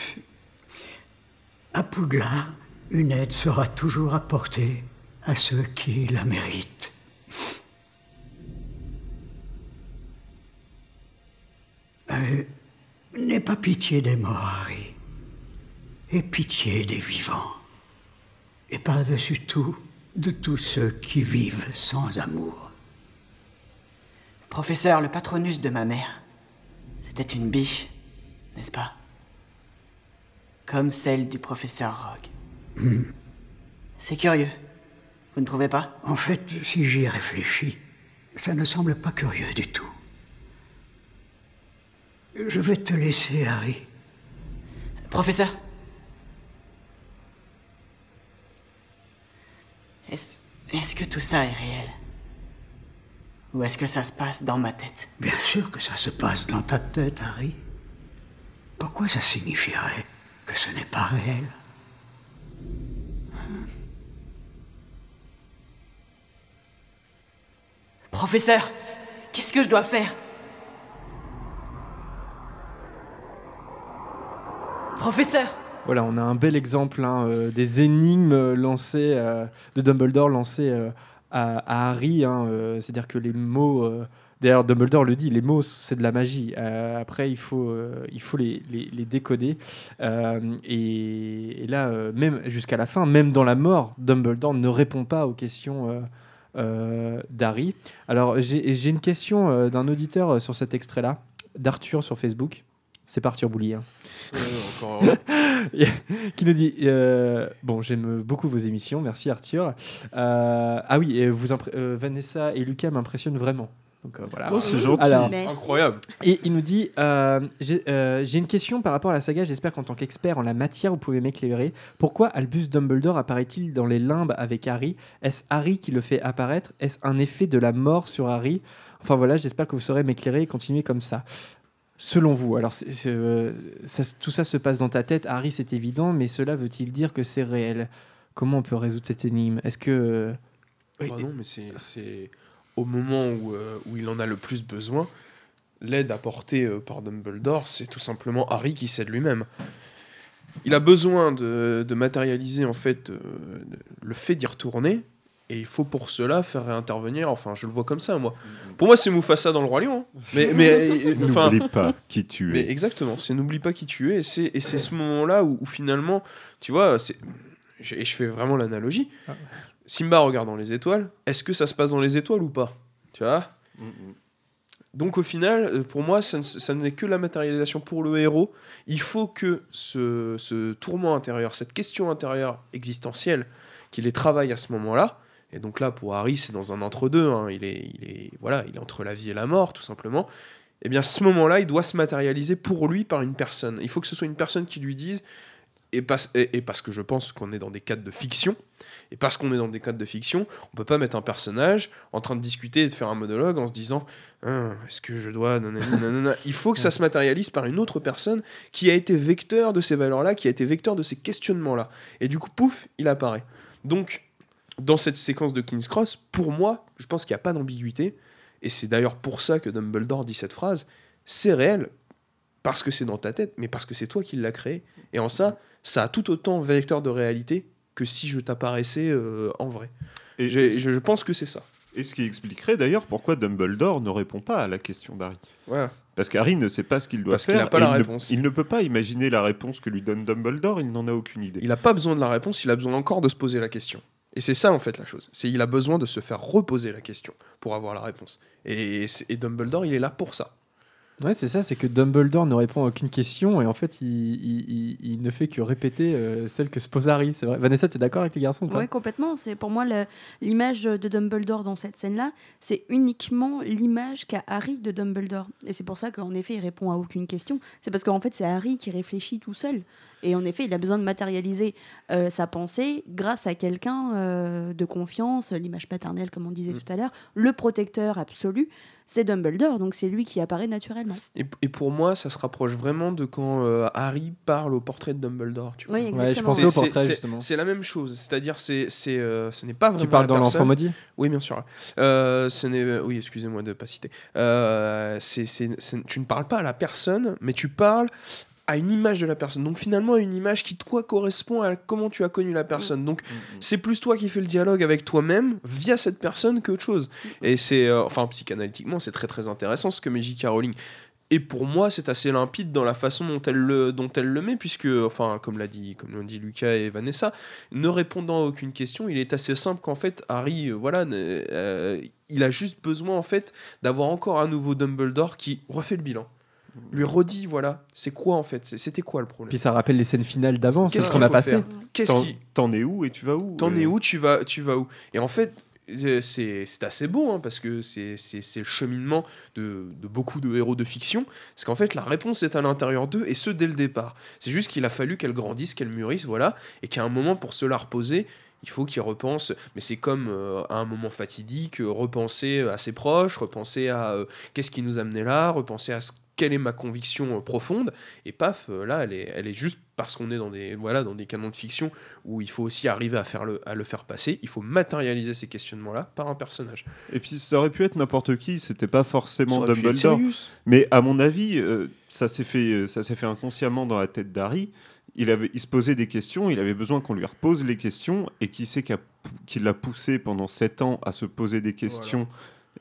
à Poudlard, une aide sera toujours apportée à ceux qui la méritent. Euh, N'aie pas pitié des morts, Harry. Aie pitié des vivants. Et par-dessus tout, de tous ceux qui vivent sans amour. Professeur, le patronus de ma mère, c'était une biche, n'est-ce pas? Comme celle du professeur Rogue. C'est curieux. Vous ne trouvez pas? En fait, si j'y réfléchis, ça ne semble pas curieux du tout. Je vais te laisser, Harry. Professeur? Est-ce que tout ça est réel? Ou est-ce que ça se passe dans ma tête? Bien sûr que ça se passe dans ta tête, Harry. Pourquoi ça signifierait? Que ce n'est pas réel Professeur Qu'est-ce que je dois faire Professeur Voilà, on a un bel exemple hein, euh, des énigmes lancées euh, de Dumbledore lancées euh, à, à Harry. hein, euh, C'est-à-dire que les mots, euh, d'ailleurs Dumbledore le dit, les mots c'est de la magie. Euh, après, il faut, euh, il faut les, les- les décoder. Euh, et, et là, même jusqu'à la fin, même dans la mort, Dumbledore ne répond pas aux questions. d'Harry. Alors, j'ai une question d'un auditeur sur cet extrait-là, d'Arthur sur Facebook. C'est Arthur Boulier. hein [laughs] qui nous dit euh, bon j'aime beaucoup vos émissions merci Arthur Euh, ah oui et vous euh, Vanessa et Lucas m'impressionnent vraiment donc euh, voilà. Oh, c'est gentil. alors. Incroyable. et il nous dit euh, j'ai euh, j'ai une question par rapport à la saga. J'espère qu'en tant qu'expert en la matière vous pouvez m'éclairer. Pourquoi Albus Dumbledore apparaît-il dans les limbes avec Harry? Est-ce Harry qui le fait apparaître? Est-ce un effet de la mort sur Harry? Enfin voilà j'espère que vous saurez m'éclairer et continuer comme ça. Selon vous, alors c'est- c'est, euh, ça- tout ça se passe dans ta tête, Harry, c'est évident, mais cela veut-il dire que c'est réel? Comment on peut résoudre cette énigme? Est-ce que Oui. Bah non, mais c'est- c'est au moment où, euh, où il en a le plus besoin, l'aide apportée euh, par Dumbledore, c'est tout simplement Harry qui cède lui-même. il a besoin de, de matérialiser en fait euh, le fait d'y retourner. Et il faut pour cela faire réintervenir. Enfin, je le vois comme ça, moi. Pour moi, c'est Mufasa dans le Roi Lion. hein. Mais, mais euh, [laughs] N'oublie pas qui tu mais es. exactement, c'est n'oublie pas qui tu es. Et c'est, et c'est ce moment-là où, où finalement, tu vois, c'est, et je fais vraiment l'analogie. Ah. Simba regarde dans les étoiles. Est-ce que ça se passe dans les étoiles ou pas? Tu vois? Donc au final, euh, pour moi, ça, ne- ça n'est que la matérialisation pour le héros. Il faut que ce, ce tourment intérieur, cette question intérieure existentielle, qu'il les travaille à ce moment-là. Et donc là, pour Harry, c'est dans un entre-deux. hein. Il, est, il, est, voilà, il est entre la vie et la mort, tout simplement. Eh bien, ce moment-là, il doit se matérialiser pour lui par une personne. Il faut que ce soit une personne qui lui dise, et parce, et, et parce que je pense qu'on est dans des cadres de fiction, et parce qu'on est dans des cadres de fiction, on peut pas mettre un personnage en train de discuter et de faire un monologue en se disant Hein, est-ce que je dois [laughs] nanana Il faut que ça se matérialise par une autre personne qui a été vecteur de ces valeurs-là, qui a été vecteur de ces questionnements-là. Et du coup, pouf, il apparaît. Donc, dans cette séquence de King's Cross, pour moi, je pense qu'il n'y a pas d'ambiguïté. Et c'est d'ailleurs pour ça que Dumbledore dit cette phrase. C'est réel, parce que c'est dans ta tête, mais parce que c'est toi qui l'as créé. Et en ça, ça a tout autant vecteur de réalité que si je t'apparaissais euh, en vrai. Et, Je, je pense que c'est ça. et ce qui expliquerait d'ailleurs pourquoi Dumbledore ne répond pas à la question d'Harry? Voilà. Parce qu'Harry ne sait pas ce qu'il doit Parce qu'il faire. n'a pas la il ne- réponse. il ne peut pas imaginer la réponse que lui donne Dumbledore, il n'en a aucune idée. Il n'a pas besoin de la réponse, il a besoin encore de se poser la question. Et c'est ça en fait la chose. C'est il a besoin de se faire reposer la question pour avoir la réponse. Et Dumbledore, il est là pour ça. Ouais, c'est ça, c'est que Dumbledore ne répond à aucune question et en fait, il, il- il- il ne fait que répéter euh, celle que se pose Harry. C'est vrai. Vanessa, tu es d'accord avec les garçons Oui, complètement. C'est pour moi le- l'image de Dumbledore dans cette scène-là, c'est uniquement l'image qu'a Harry de Dumbledore. Et c'est pour ça qu'en effet, il répond à aucune question. C'est parce qu'en fait, c'est Harry qui réfléchit tout seul. Et en effet, il a besoin de matérialiser euh, sa pensée grâce à quelqu'un euh, de confiance, l'image paternelle, comme on disait Mm. tout à l'heure, le protecteur absolu. C'est Dumbledore, donc c'est lui qui apparaît naturellement. Et, et pour moi, ça se rapproche vraiment de quand euh, Harry parle au portrait de Dumbledore. Tu vois. Oui, Ouais, je exactement. pensais C'est- au c'est- portrait, c'est- justement. C'est la même chose, c'est-à-dire c'est c'est euh, ce n'est pas vraiment Tu parles la dans l'enfant maudit? Oui, bien sûr. Euh, ce n'est, oui, excusez-moi de ne pas citer. Euh, c'est- tu ne parles pas à la personne, mais tu parles à une image de la personne. Donc finalement, à une image qui, toi, correspond à comment tu as connu la personne. Donc c'est plus toi qui fais le dialogue avec toi-même via cette personne qu'autre chose. Et c'est, euh, enfin, psychanalytiquement, c'est très très intéressant ce que met J.K. Rowling. Et pour moi, c'est assez limpide dans la façon dont elle le, dont elle le met, puisque, enfin, comme l'a dit, comme l'ont dit Lucas et Vanessa, ne répondant à aucune question, il est assez simple qu'en fait, Harry, euh, voilà, euh, il a juste besoin en fait d'avoir encore un nouveau Dumbledore qui refait le bilan, lui redit, voilà, c'est quoi en fait, C'est- c'était quoi le problème Puis ça rappelle les scènes finales d'avant, c'est Qu'est-ce ce qu'on qu'il a passé. Qu'est-ce T'en qui, t'en es où et tu vas où T'en euh, es où Tu vas, tu vas où Et en fait, euh, c'est c'est assez beau hein, parce que c'est c'est- c'est le cheminement de, de beaucoup de héros de fiction. Parce qu'en fait, la réponse est à l'intérieur d'eux et ce dès le départ. C'est juste qu'il a fallu qu'elle grandisse, qu'elle mûrisse, voilà, et qu'à un moment pour se la reposer. Il faut qu'ils repensent, mais c'est comme euh, à un moment fatidique, euh, repenser à ses proches, repenser à euh, qu'est-ce qui nous amenait là, repenser à ce, quelle est ma conviction euh, profonde, et paf, euh, là, elle est, elle est juste parce qu'on est dans des, voilà, dans des canons de fiction où il faut aussi arriver à, faire le, à le faire passer, il faut matérialiser ces questionnements-là par un personnage. Et puis ça aurait pu être n'importe qui, c'était pas forcément Dumbledore. Mais à mon avis, euh, ça s'est fait, ça s'est fait inconsciemment dans la tête d'Harry. Il, avait, il se posait des questions, il avait besoin qu'on lui repose les questions, et qui sait qu'a- qui l'a poussé pendant sept ans à se poser des questions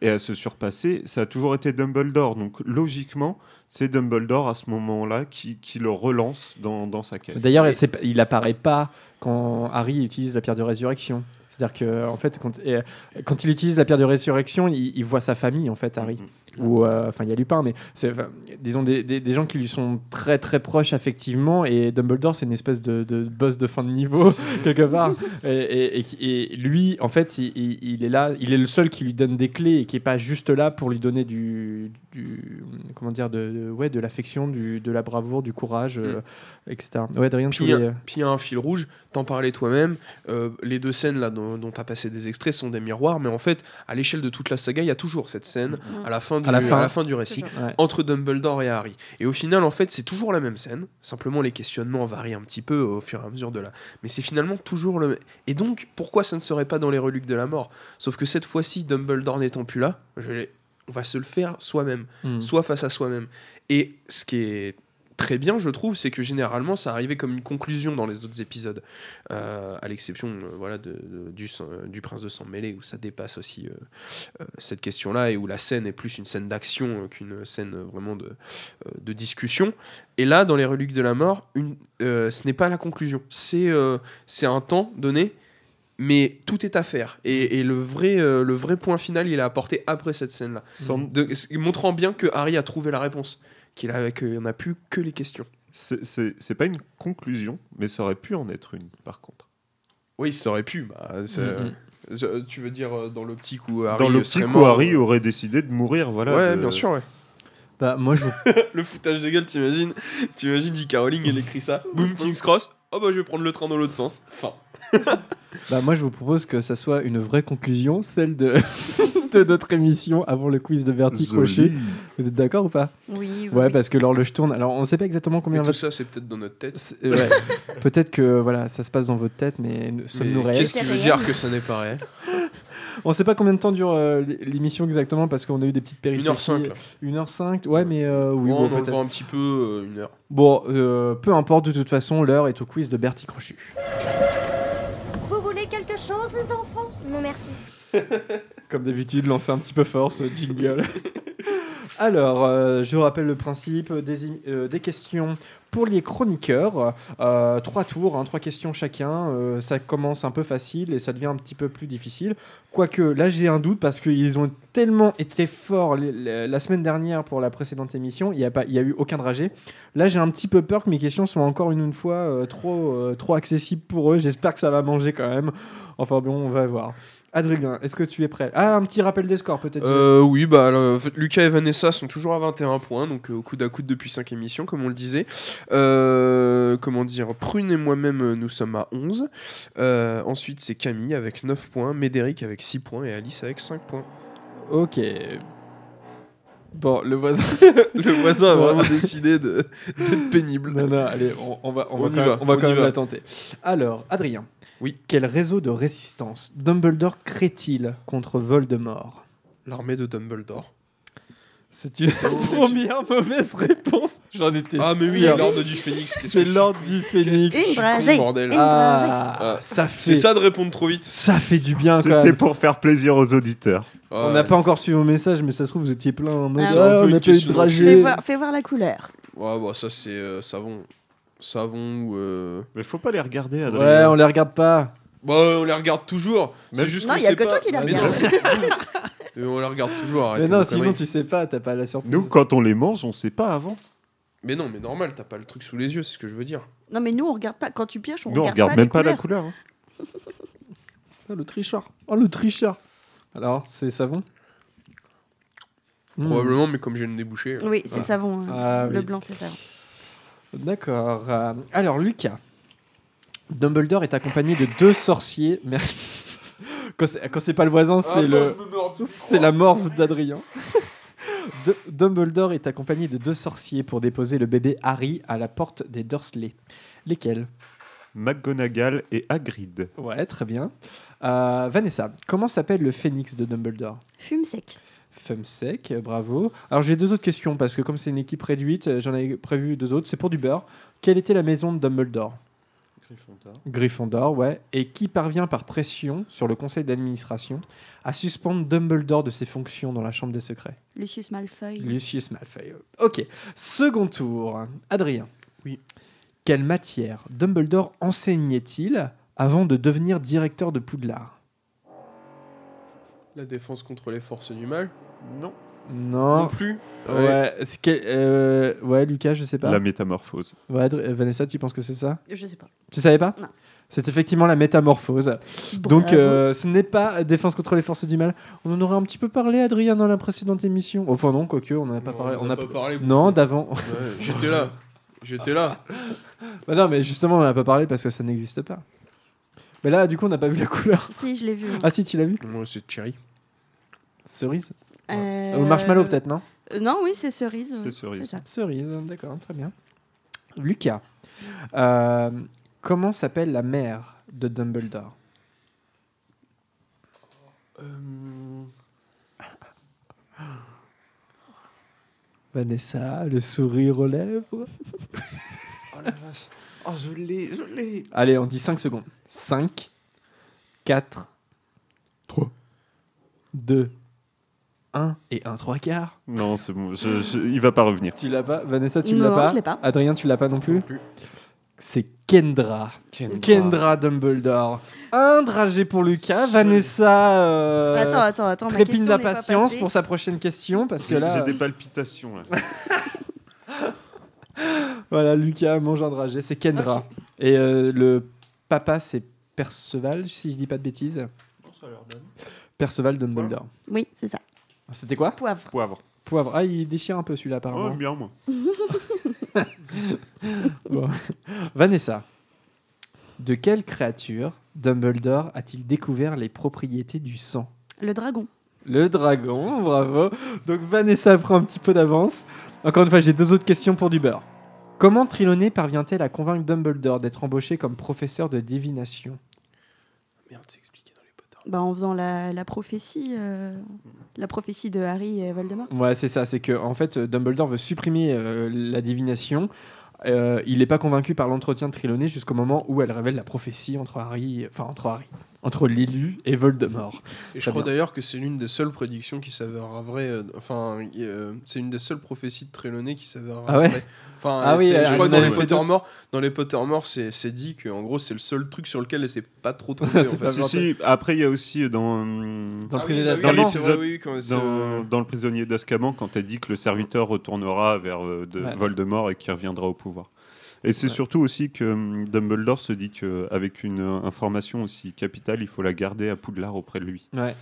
et à se surpasser, ça a toujours été Dumbledore. Donc logiquement, c'est Dumbledore à ce moment-là qui, qui le relance dans, dans sa quête. D'ailleurs, Et- il apparaît pas quand Harry utilise la pierre de résurrection. C'est-à-dire que en fait, quand, et, quand il utilise la pierre de résurrection, il, il voit sa famille en fait, Harry. Ou euh, enfin, il y a Lupin, mais c'est disons des, des- des gens qui lui sont très très proches affectivement. Et Dumbledore, c'est une espèce de, de boss de fin de niveau [laughs] [laughs] quelque part. Et, et- et qui- et lui, en fait, il, est là, il est le seul qui lui donne des clés et qui est pas juste là pour lui donner du, du comment dire, de, de- ouais, de l'affection, du, de la bravoure, du courage, euh, etc. Ouais, Adrien, tu Puis, voulais- un- puis il y a un fil rouge, t'en parlais toi-même. euh, les deux scènes là dont, dont t'as passé des extraits sont des miroirs, mais en fait, à l'échelle de toute la saga, il y a toujours cette scène à la fin du, À la fin. à la fin du récit. Ouais. entre Dumbledore et Harry. Et au final, en fait, c'est toujours la même scène. Simplement, les questionnements varient un petit peu au fur et à mesure de la. Mais c'est finalement toujours le. Et donc, pourquoi ça ne serait pas dans les reliques de la mort? Sauf que cette fois-ci, Dumbledore n'étant plus là, je on va se le faire soi-même, Hmm. soit face à soi-même. Et ce qui est très bien, je trouve, c'est que généralement ça arrivait comme une conclusion dans les autres épisodes, Euh, à l'exception euh, voilà, de, de- du, sang- euh, du Prince de Sang Mêlé, où ça dépasse aussi cette question-là, et où la scène est plus une scène d'action qu'une scène vraiment de, de discussion. Et là, dans les Reliques de la Mort, une, ce n'est pas la conclusion, c'est c'est un temps donné. Mais tout est à faire. Et, et le, vrai, le vrai point final, il est apporté après cette scène-là. Sans- montrant bien que Harry a trouvé la réponse. Qu'il a, qu'il n'y en a plus que les questions. C'est- C'est c'est pas une conclusion, mais ça aurait pu en être une, par contre. Oui, ça aurait pu. bah, c'est- Mhm. euh, tu veux dire euh, dans l'optique où Harry Dans l'optique où Harry euh, aurait décidé de mourir, voilà. ouais, de- bien sûr, ouais. Bah, moi, je [laughs] Le foutage de gueule, t'imagines T'imagines J.K. Rowling, elle écrit ça. Boom, King's Cross. Oh bah je vais prendre le train dans l'autre sens. Fin. Bah, moi, je vous propose que ça soit une vraie conclusion, celle de, [laughs] de notre émission avant le quiz de Bertie. Crochet. Vous êtes d'accord ou pas Oui, oui, Ouais, oui. parce que l'horloge tourne. Alors, on ne sait pas exactement combien Mais va. tout ça, c'est peut-être dans notre tête. Ouais. [laughs] Peut-être que voilà, ça se passe dans votre tête, mais nous- sommes-nous réels Qu'est-ce qui veut dire que ça n'est pas réel [laughs] On sait pas combien de temps dure euh, l'émission exactement parce qu'on a eu des petites péripéties. 1h05 là. 1h05 Ouais, mais euh, oui, Bon, bon, on en peut-être. voit un petit peu euh, une heure. Bon, euh, peu importe, de toute façon, l'heure est au quiz de Bertie Crochu. Vous voulez quelque chose, les enfants? Non, merci. [laughs] Comme d'habitude, lancer un petit peu fort ce jingle. Alors, euh, je rappelle le principe des, euh, questions pour les chroniqueurs. Euh, trois tours, hein, trois questions chacun. Ça commence un peu facile et ça devient un petit peu plus difficile. Quoique, là, j'ai un doute parce qu'ils ont tellement été forts la semaine dernière pour la précédente émission. Il n'y a, a eu aucun dragé. Là, j'ai un petit peu peur que mes questions soient encore une, une fois trop, trop accessibles pour eux. J'espère que ça va manger quand même. Enfin bon, on va voir. Adrien, est-ce que tu es prêt? Ah, un petit rappel des scores peut-être. Euh, oui, bah, alors, en fait, Lucas et Vanessa sont toujours à 21 points, donc euh, au coude à coude depuis 5 émissions, comme on le disait. Euh, comment dire? Prune et moi-même, euh, nous sommes à 11. Euh, ensuite, c'est Camille avec 9 points, Médéric avec 6 points et Alice avec 5 points. Ok. Bon, le voisin. [laughs] Le voisin a vraiment [laughs] décidé d'être pénible. non, non, allez, on, on va, on On va quand, va, même, on va on quand y même va. la tenter. Alors, Adrien. Oui. Quel réseau de résistance Dumbledore crée-t-il contre Voldemort? L'armée de Dumbledore. C'est une première mauvaise [laughs] réponse. J'en étais Ah, mais oui, sûr. l'ordre du Phénix. qu'est-ce C'est que je suis l'ordre du Phénix. Une bordel. Une Ah, Ah, ça C'est fait ça de répondre trop vite. ça fait du bien quand C'était même. pour faire plaisir aux auditeurs. On n'a pas encore suivi vos messages, mais ça se trouve vous étiez plein en mode Ah, c'est un Ah, peu on une a pas eu de question de- Fais dragée. voir, fais voir la couleur. Ouais, bah, ça, c'est euh, savon. Savon ou. euh, Mais faut pas les regarder, Adrien. Ouais, on les regarde pas. Bah, on les regarde toujours. C'est juste Non, qu'on y a que pas. toi qui les Mais regarde. Mais on les regarde toujours. Mais non, sinon tu sais pas, t'as pas la surprise. Nous, quand on les mange, on sait pas avant. Mais non, mais normal, t'as pas le truc sous les yeux, c'est ce que je veux dire. Non, mais nous, on regarde pas. Quand tu pioches, on Nous, on regarde, regarde pas même les pas la couleur. hein. [laughs] Oh, le tricheur. Oh, le tricheur. Alors, c'est savon Hmm. Probablement, mais comme j'ai le nez bouché. euh, Oui, c'est voilà. savon. hein. Ah, le oui. blanc, c'est savon. D'accord. Euh, alors, Lucas. Dumbledore est accompagné de deux sorciers. Mais... quand c'est pas le voisin, c'est le. C'est la morve d'Adrien. [laughs] Dumbledore est accompagné de deux sorciers pour déposer le bébé Harry à la porte des Dursley. Lesquels? McGonagall et Hagrid. Ouais, très bien. Euh, Vanessa, comment s'appelle le phénix de Dumbledore? Fume sec. Fumsec, euh, bravo. Alors j'ai deux autres questions parce que comme c'est une équipe réduite, euh, j'en avais prévu deux autres. C'est pour du beurre. Quelle était la maison de Dumbledore? Gryffondor, ouais. Et qui parvient par pression sur le conseil d'administration à suspendre Dumbledore de ses fonctions dans la chambre des secrets? Lucius Malfoy. Lucius Malfoy. Ok. Second tour. Adrien. Oui. Quelle matière Dumbledore enseignait-il avant de devenir directeur de Poudlard? La défense contre les forces du mal. Non. Non. Non plus. Ouais, c'est quel- euh, ouais, Lucas, je sais pas. La métamorphose. Ouais, euh, Vanessa, tu penses que c'est ça? Je sais pas. Tu savais pas? Non. C'est effectivement la métamorphose. Donc, Bravo. euh, ce n'est pas défense contre les forces du mal. On en aurait un petit peu parlé, Adrien, dans la précédente émission. Enfin, non, quoique, on n'en a pas Non, parlé. on a pas parlé. Non, d'avant. Ouais, J'étais là. J'étais là. [laughs] Bah non, mais justement, on n'en a pas parlé parce que ça n'existe pas. Mais là, du coup, on n'a pas vu la couleur. Si, je l'ai vu. Ah, si, tu l'as vu? Moi, c'est Cherry. Cerise Euh, Ou marshmallow, peut-être, non euh, Non, oui, c'est cerise. C'est cerise. Ça. Cerise, d'accord, très bien. Lucas, euh, comment s'appelle la mère de Dumbledore Vanessa, le sourire aux lèvres. Oh la vache. Oh, je l'ai, je l'ai. Allez, on dit 5 secondes. 5, 4, 3, 2, 1 et 1 3 quarts. Non, c'est bon. je- je- il va pas revenir. Tu l'as pas Vanessa, tu l'as pas je l'ai pas. Adrien, tu l'as pas non plus Non plus. C'est Kendra. Kendra Dumbledore. Un dragé pour Lucas. Vanessa euh, Attends, attends, attends. pas d'impatience pour sa prochaine question parce que J'ai là, j'ai des palpitations. Là. [laughs] voilà, Lucas mange un dragé. C'est Kendra. Et euh, le papa, c'est Perceval, si je dis pas de bêtises. Perceval Dumbledore. Oui, c'est ça. C'était quoi? Poivre. Poivre. Poivre. Ah, il déchire un peu celui-là, Oh, apparemment. bien, moi. [laughs] Bon. Vanessa, de quelle créature Dumbledore a-t-il découvert les propriétés du sang? Le dragon. Le dragon, bravo. Donc Vanessa prend un petit peu d'avance. Encore une fois, j'ai deux autres questions pour du beurre. Comment Triloné parvient-elle à convaincre Dumbledore d'être embauché comme professeur de divination? Merde, c'est expliqué dans les potards. Bah, en faisant la, la prophétie, euh, la prophétie de Harry et Voldemort. Ouais, c'est ça. C'est que en fait, Dumbledore veut supprimer euh, la divination. Euh, il n'est pas convaincu par l'entretien de Triloné jusqu'au moment où elle révèle la prophétie entre Harry, enfin entre Harry, entre l'élu et Voldemort. Et je crois bien. d'ailleurs que c'est l'une des seules prédictions qui s'avérera vraie. euh, Enfin, a- c'est une des seules prophéties de Trelawney qui s'avérera Ah ouais vraie. Enfin, Ah oui, je crois en que dans les Pottermore, dans les Pottermore, c'est c'est dit que en gros c'est le seul truc sur lequel elle s'est pas trop [laughs] trompée. en fait. Si, si, après, il y a aussi dans, Dans le Ah prisonnier oui, d'Azkaban. oui, Dans quand c'est- dans, dans le prisonnier d'Azkaban, quand elle dit que le serviteur retournera vers euh, de Ouais. Voldemort et qu'il reviendra au pouvoir. Et c'est Ouais. surtout aussi que hum, Dumbledore se dit qu'avec une euh, information aussi capitale, il faut la garder à Poudlard auprès de lui. Ouais,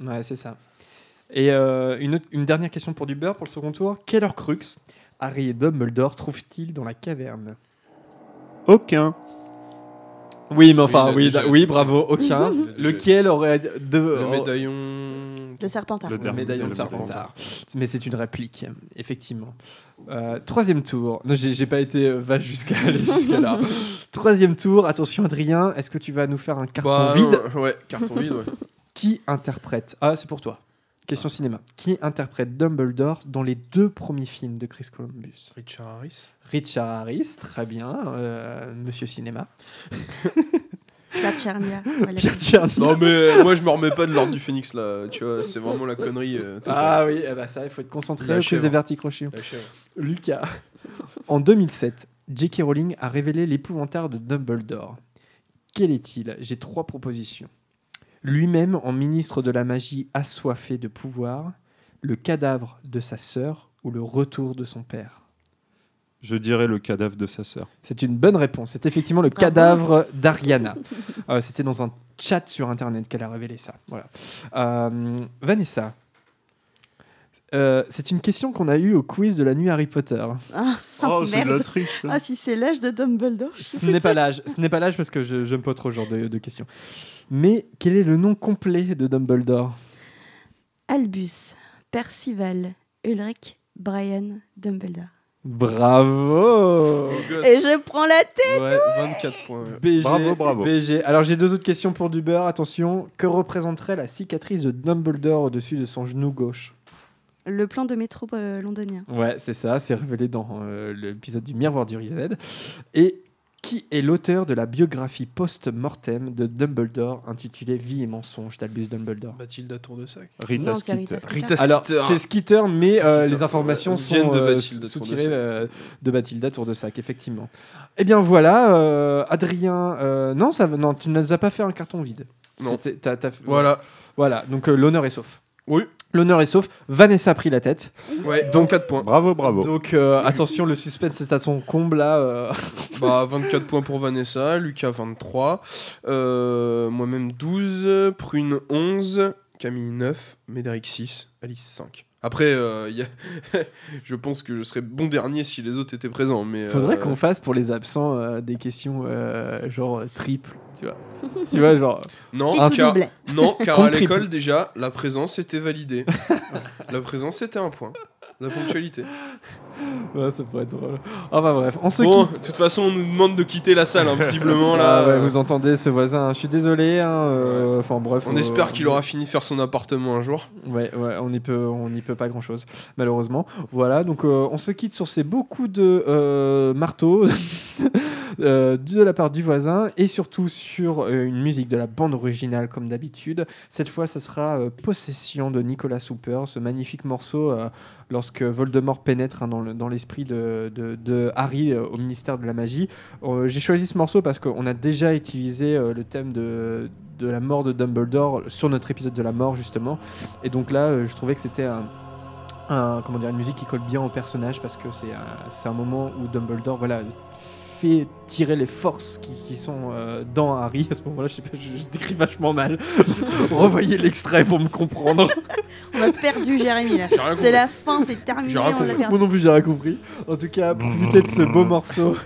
ouais c'est ça. Et euh, une, autre- une dernière question pour du beurre pour le second tour. Quel Horcrux Harry et Dumbledore trouvent-ils dans la caverne? Aucun. Oui, mais enfin, Oui, oui, bravo, aucun. [laughs] Lequel aurait de Le médaillon. De Serpentard. Le le médaillon de le Serpentard. Mais c'est une réplique, effectivement. Euh, troisième tour. Non, j'ai pas été euh, vache jusqu'à aller [laughs] jusqu'à là. [laughs] troisième tour. Attention, Adrien, est-ce que tu vas nous faire un carton Bah, vide euh, Ouais, carton vide, ouais. [laughs] Qui interprète Ah, c'est pour toi. Question cinéma. Qui interprète Dumbledore dans les deux premiers films de Chris Columbus? Richard Harris. Richard Harris, très bien. euh, Monsieur Cinéma. Pierre Tchernia. [laughs] Voilà. Pierre Tcherny. Non, mais euh, moi je me remets pas de l'ordre du phénix là. Tu vois, c'est vraiment la connerie. euh, totale. Ah oui, eh ben ça, il faut être concentré La quiz chèvre. de verticrochet. La chèvre. Lucas. en 2007, J.K. Rowling a révélé l'épouvantard de Dumbledore. Quel est-il? J'ai trois propositions. Lui-même en ministre de la magie assoiffé de pouvoir, le cadavre de sa sœur ou le retour de son père? Je dirais le cadavre de sa sœur. C'est une bonne réponse. C'est effectivement le Bravo. cadavre d'Ariana. [laughs] Euh, C'était dans un chat sur Internet qu'elle a révélé ça. Voilà. Euh, Vanessa, euh, c'est une question qu'on a eue au quiz de la nuit Harry Potter. Ah, [laughs] Oh, c'est de la merde. triche. ça. Ah, si c'est l'âge de Dumbledore. je Ce n'est pas l'âge. Ce n'est pas l'âge parce que je n'aime pas trop ce genre de, de questions. Mais quel est le nom complet de Dumbledore? Albus, Percival, Ulrich, Brian, Dumbledore. Bravo. Et je prends la tête Ouais, 24 points. BG, Bravo, bravo. BG. Alors j'ai deux autres questions pour du beurre. Attention, que représenterait la cicatrice de Dumbledore au-dessus de son genou gauche? Le plan de métro euh, londonien. Ouais, c'est ça, c'est révélé dans euh, l'épisode du Miroir du Z. Et qui est l'auteur de la biographie post-mortem de Dumbledore intitulée Vie et mensonge d'Albus Dumbledore Bathilda Tour de Sac. Rita Non, c'est Skeeter. Rita Alors, c'est Skeeter, mais euh, les informations sont Viennent de euh, Bathilda Tour de euh, de Bathilda Tour de Sac, effectivement. Eh bien voilà, euh, Adrien, euh, non, ça, non, tu ne nous as pas fait un carton vide. Non. Voilà. Voilà, donc euh, l'honneur est sauf. Oui. L'honneur est sauf. Vanessa a pris la tête. Ouais, donc 4 points. Bravo, bravo. Donc euh, attention, le suspense est à son comble là. euh. Bah, 24 points pour Vanessa, Lucas 23, euh, moi-même 12, Prune 11, Camille 9, Médéric 6, Alice 5. Après, euh, il y a... [laughs] je pense que je serais bon dernier si les autres étaient présents. Mais, Faudrait euh, qu'on fasse pour les absents euh, des questions euh, genre triple, tu vois. [laughs] tu vois, genre. Non, car, non, car à l'école, déjà, la présence était validée. la présence était un point. La ponctualité. [laughs] Ouais, ça pourrait être drôle. Enfin bref, on se Bon, quitte. de toute façon, on nous demande de quitter la salle, hein, visiblement là. Ah ouais, vous entendez ce voisin, je suis désolé. hein, euh, Enfin bref. On euh, espère qu'il aura fini de faire son appartement un jour. Ouais, ouais, on n'y peut, on n'y peut pas grand chose, malheureusement. Voilà, donc euh, on se quitte sur ces beaucoup de euh, marteaux [laughs] euh, de la part du voisin et surtout sur euh, une musique de la bande originale comme d'habitude. Cette fois, ça sera euh, Possession de Nicolas Hooper, ce magnifique morceau euh, lorsque Voldemort pénètre hein, dans le- dans l'esprit de, Harry euh, au ministère de la magie. Euh, J'ai choisi ce morceau parce qu'on a déjà utilisé euh, le thème de, la mort de Dumbledore sur notre épisode de la mort justement. Et donc là, je trouvais que c'était un, comment dire, une musique qui colle bien au personnage parce que c'est un, moment où Dumbledore voilà, fait tirer les forces qui, sont dans Harry. [laughs] À ce moment-là, je pas, je décris vachement mal. [laughs] Revoyez l'extrait pour me comprendre. [laughs] On a perdu Jérémy là. J'ai rien C'est la fin, c'est terminé, J'ai rien on l'a perdu. Moi non plus, j'ai rien compris. En tout cas, profitez de ce beau morceau.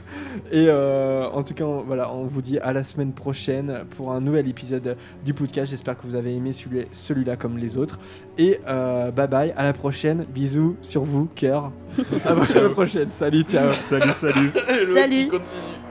Et euh, en tout cas, on, voilà, on vous dit à la semaine prochaine pour un nouvel épisode du podcast. J'espère que vous avez aimé celui- celui-là comme les autres. Et euh, bye bye, à la prochaine. Bisous sur vous, cœur. [laughs] à la prochaine. Salut, ciao. Salut, salut. [laughs] Salut. continue.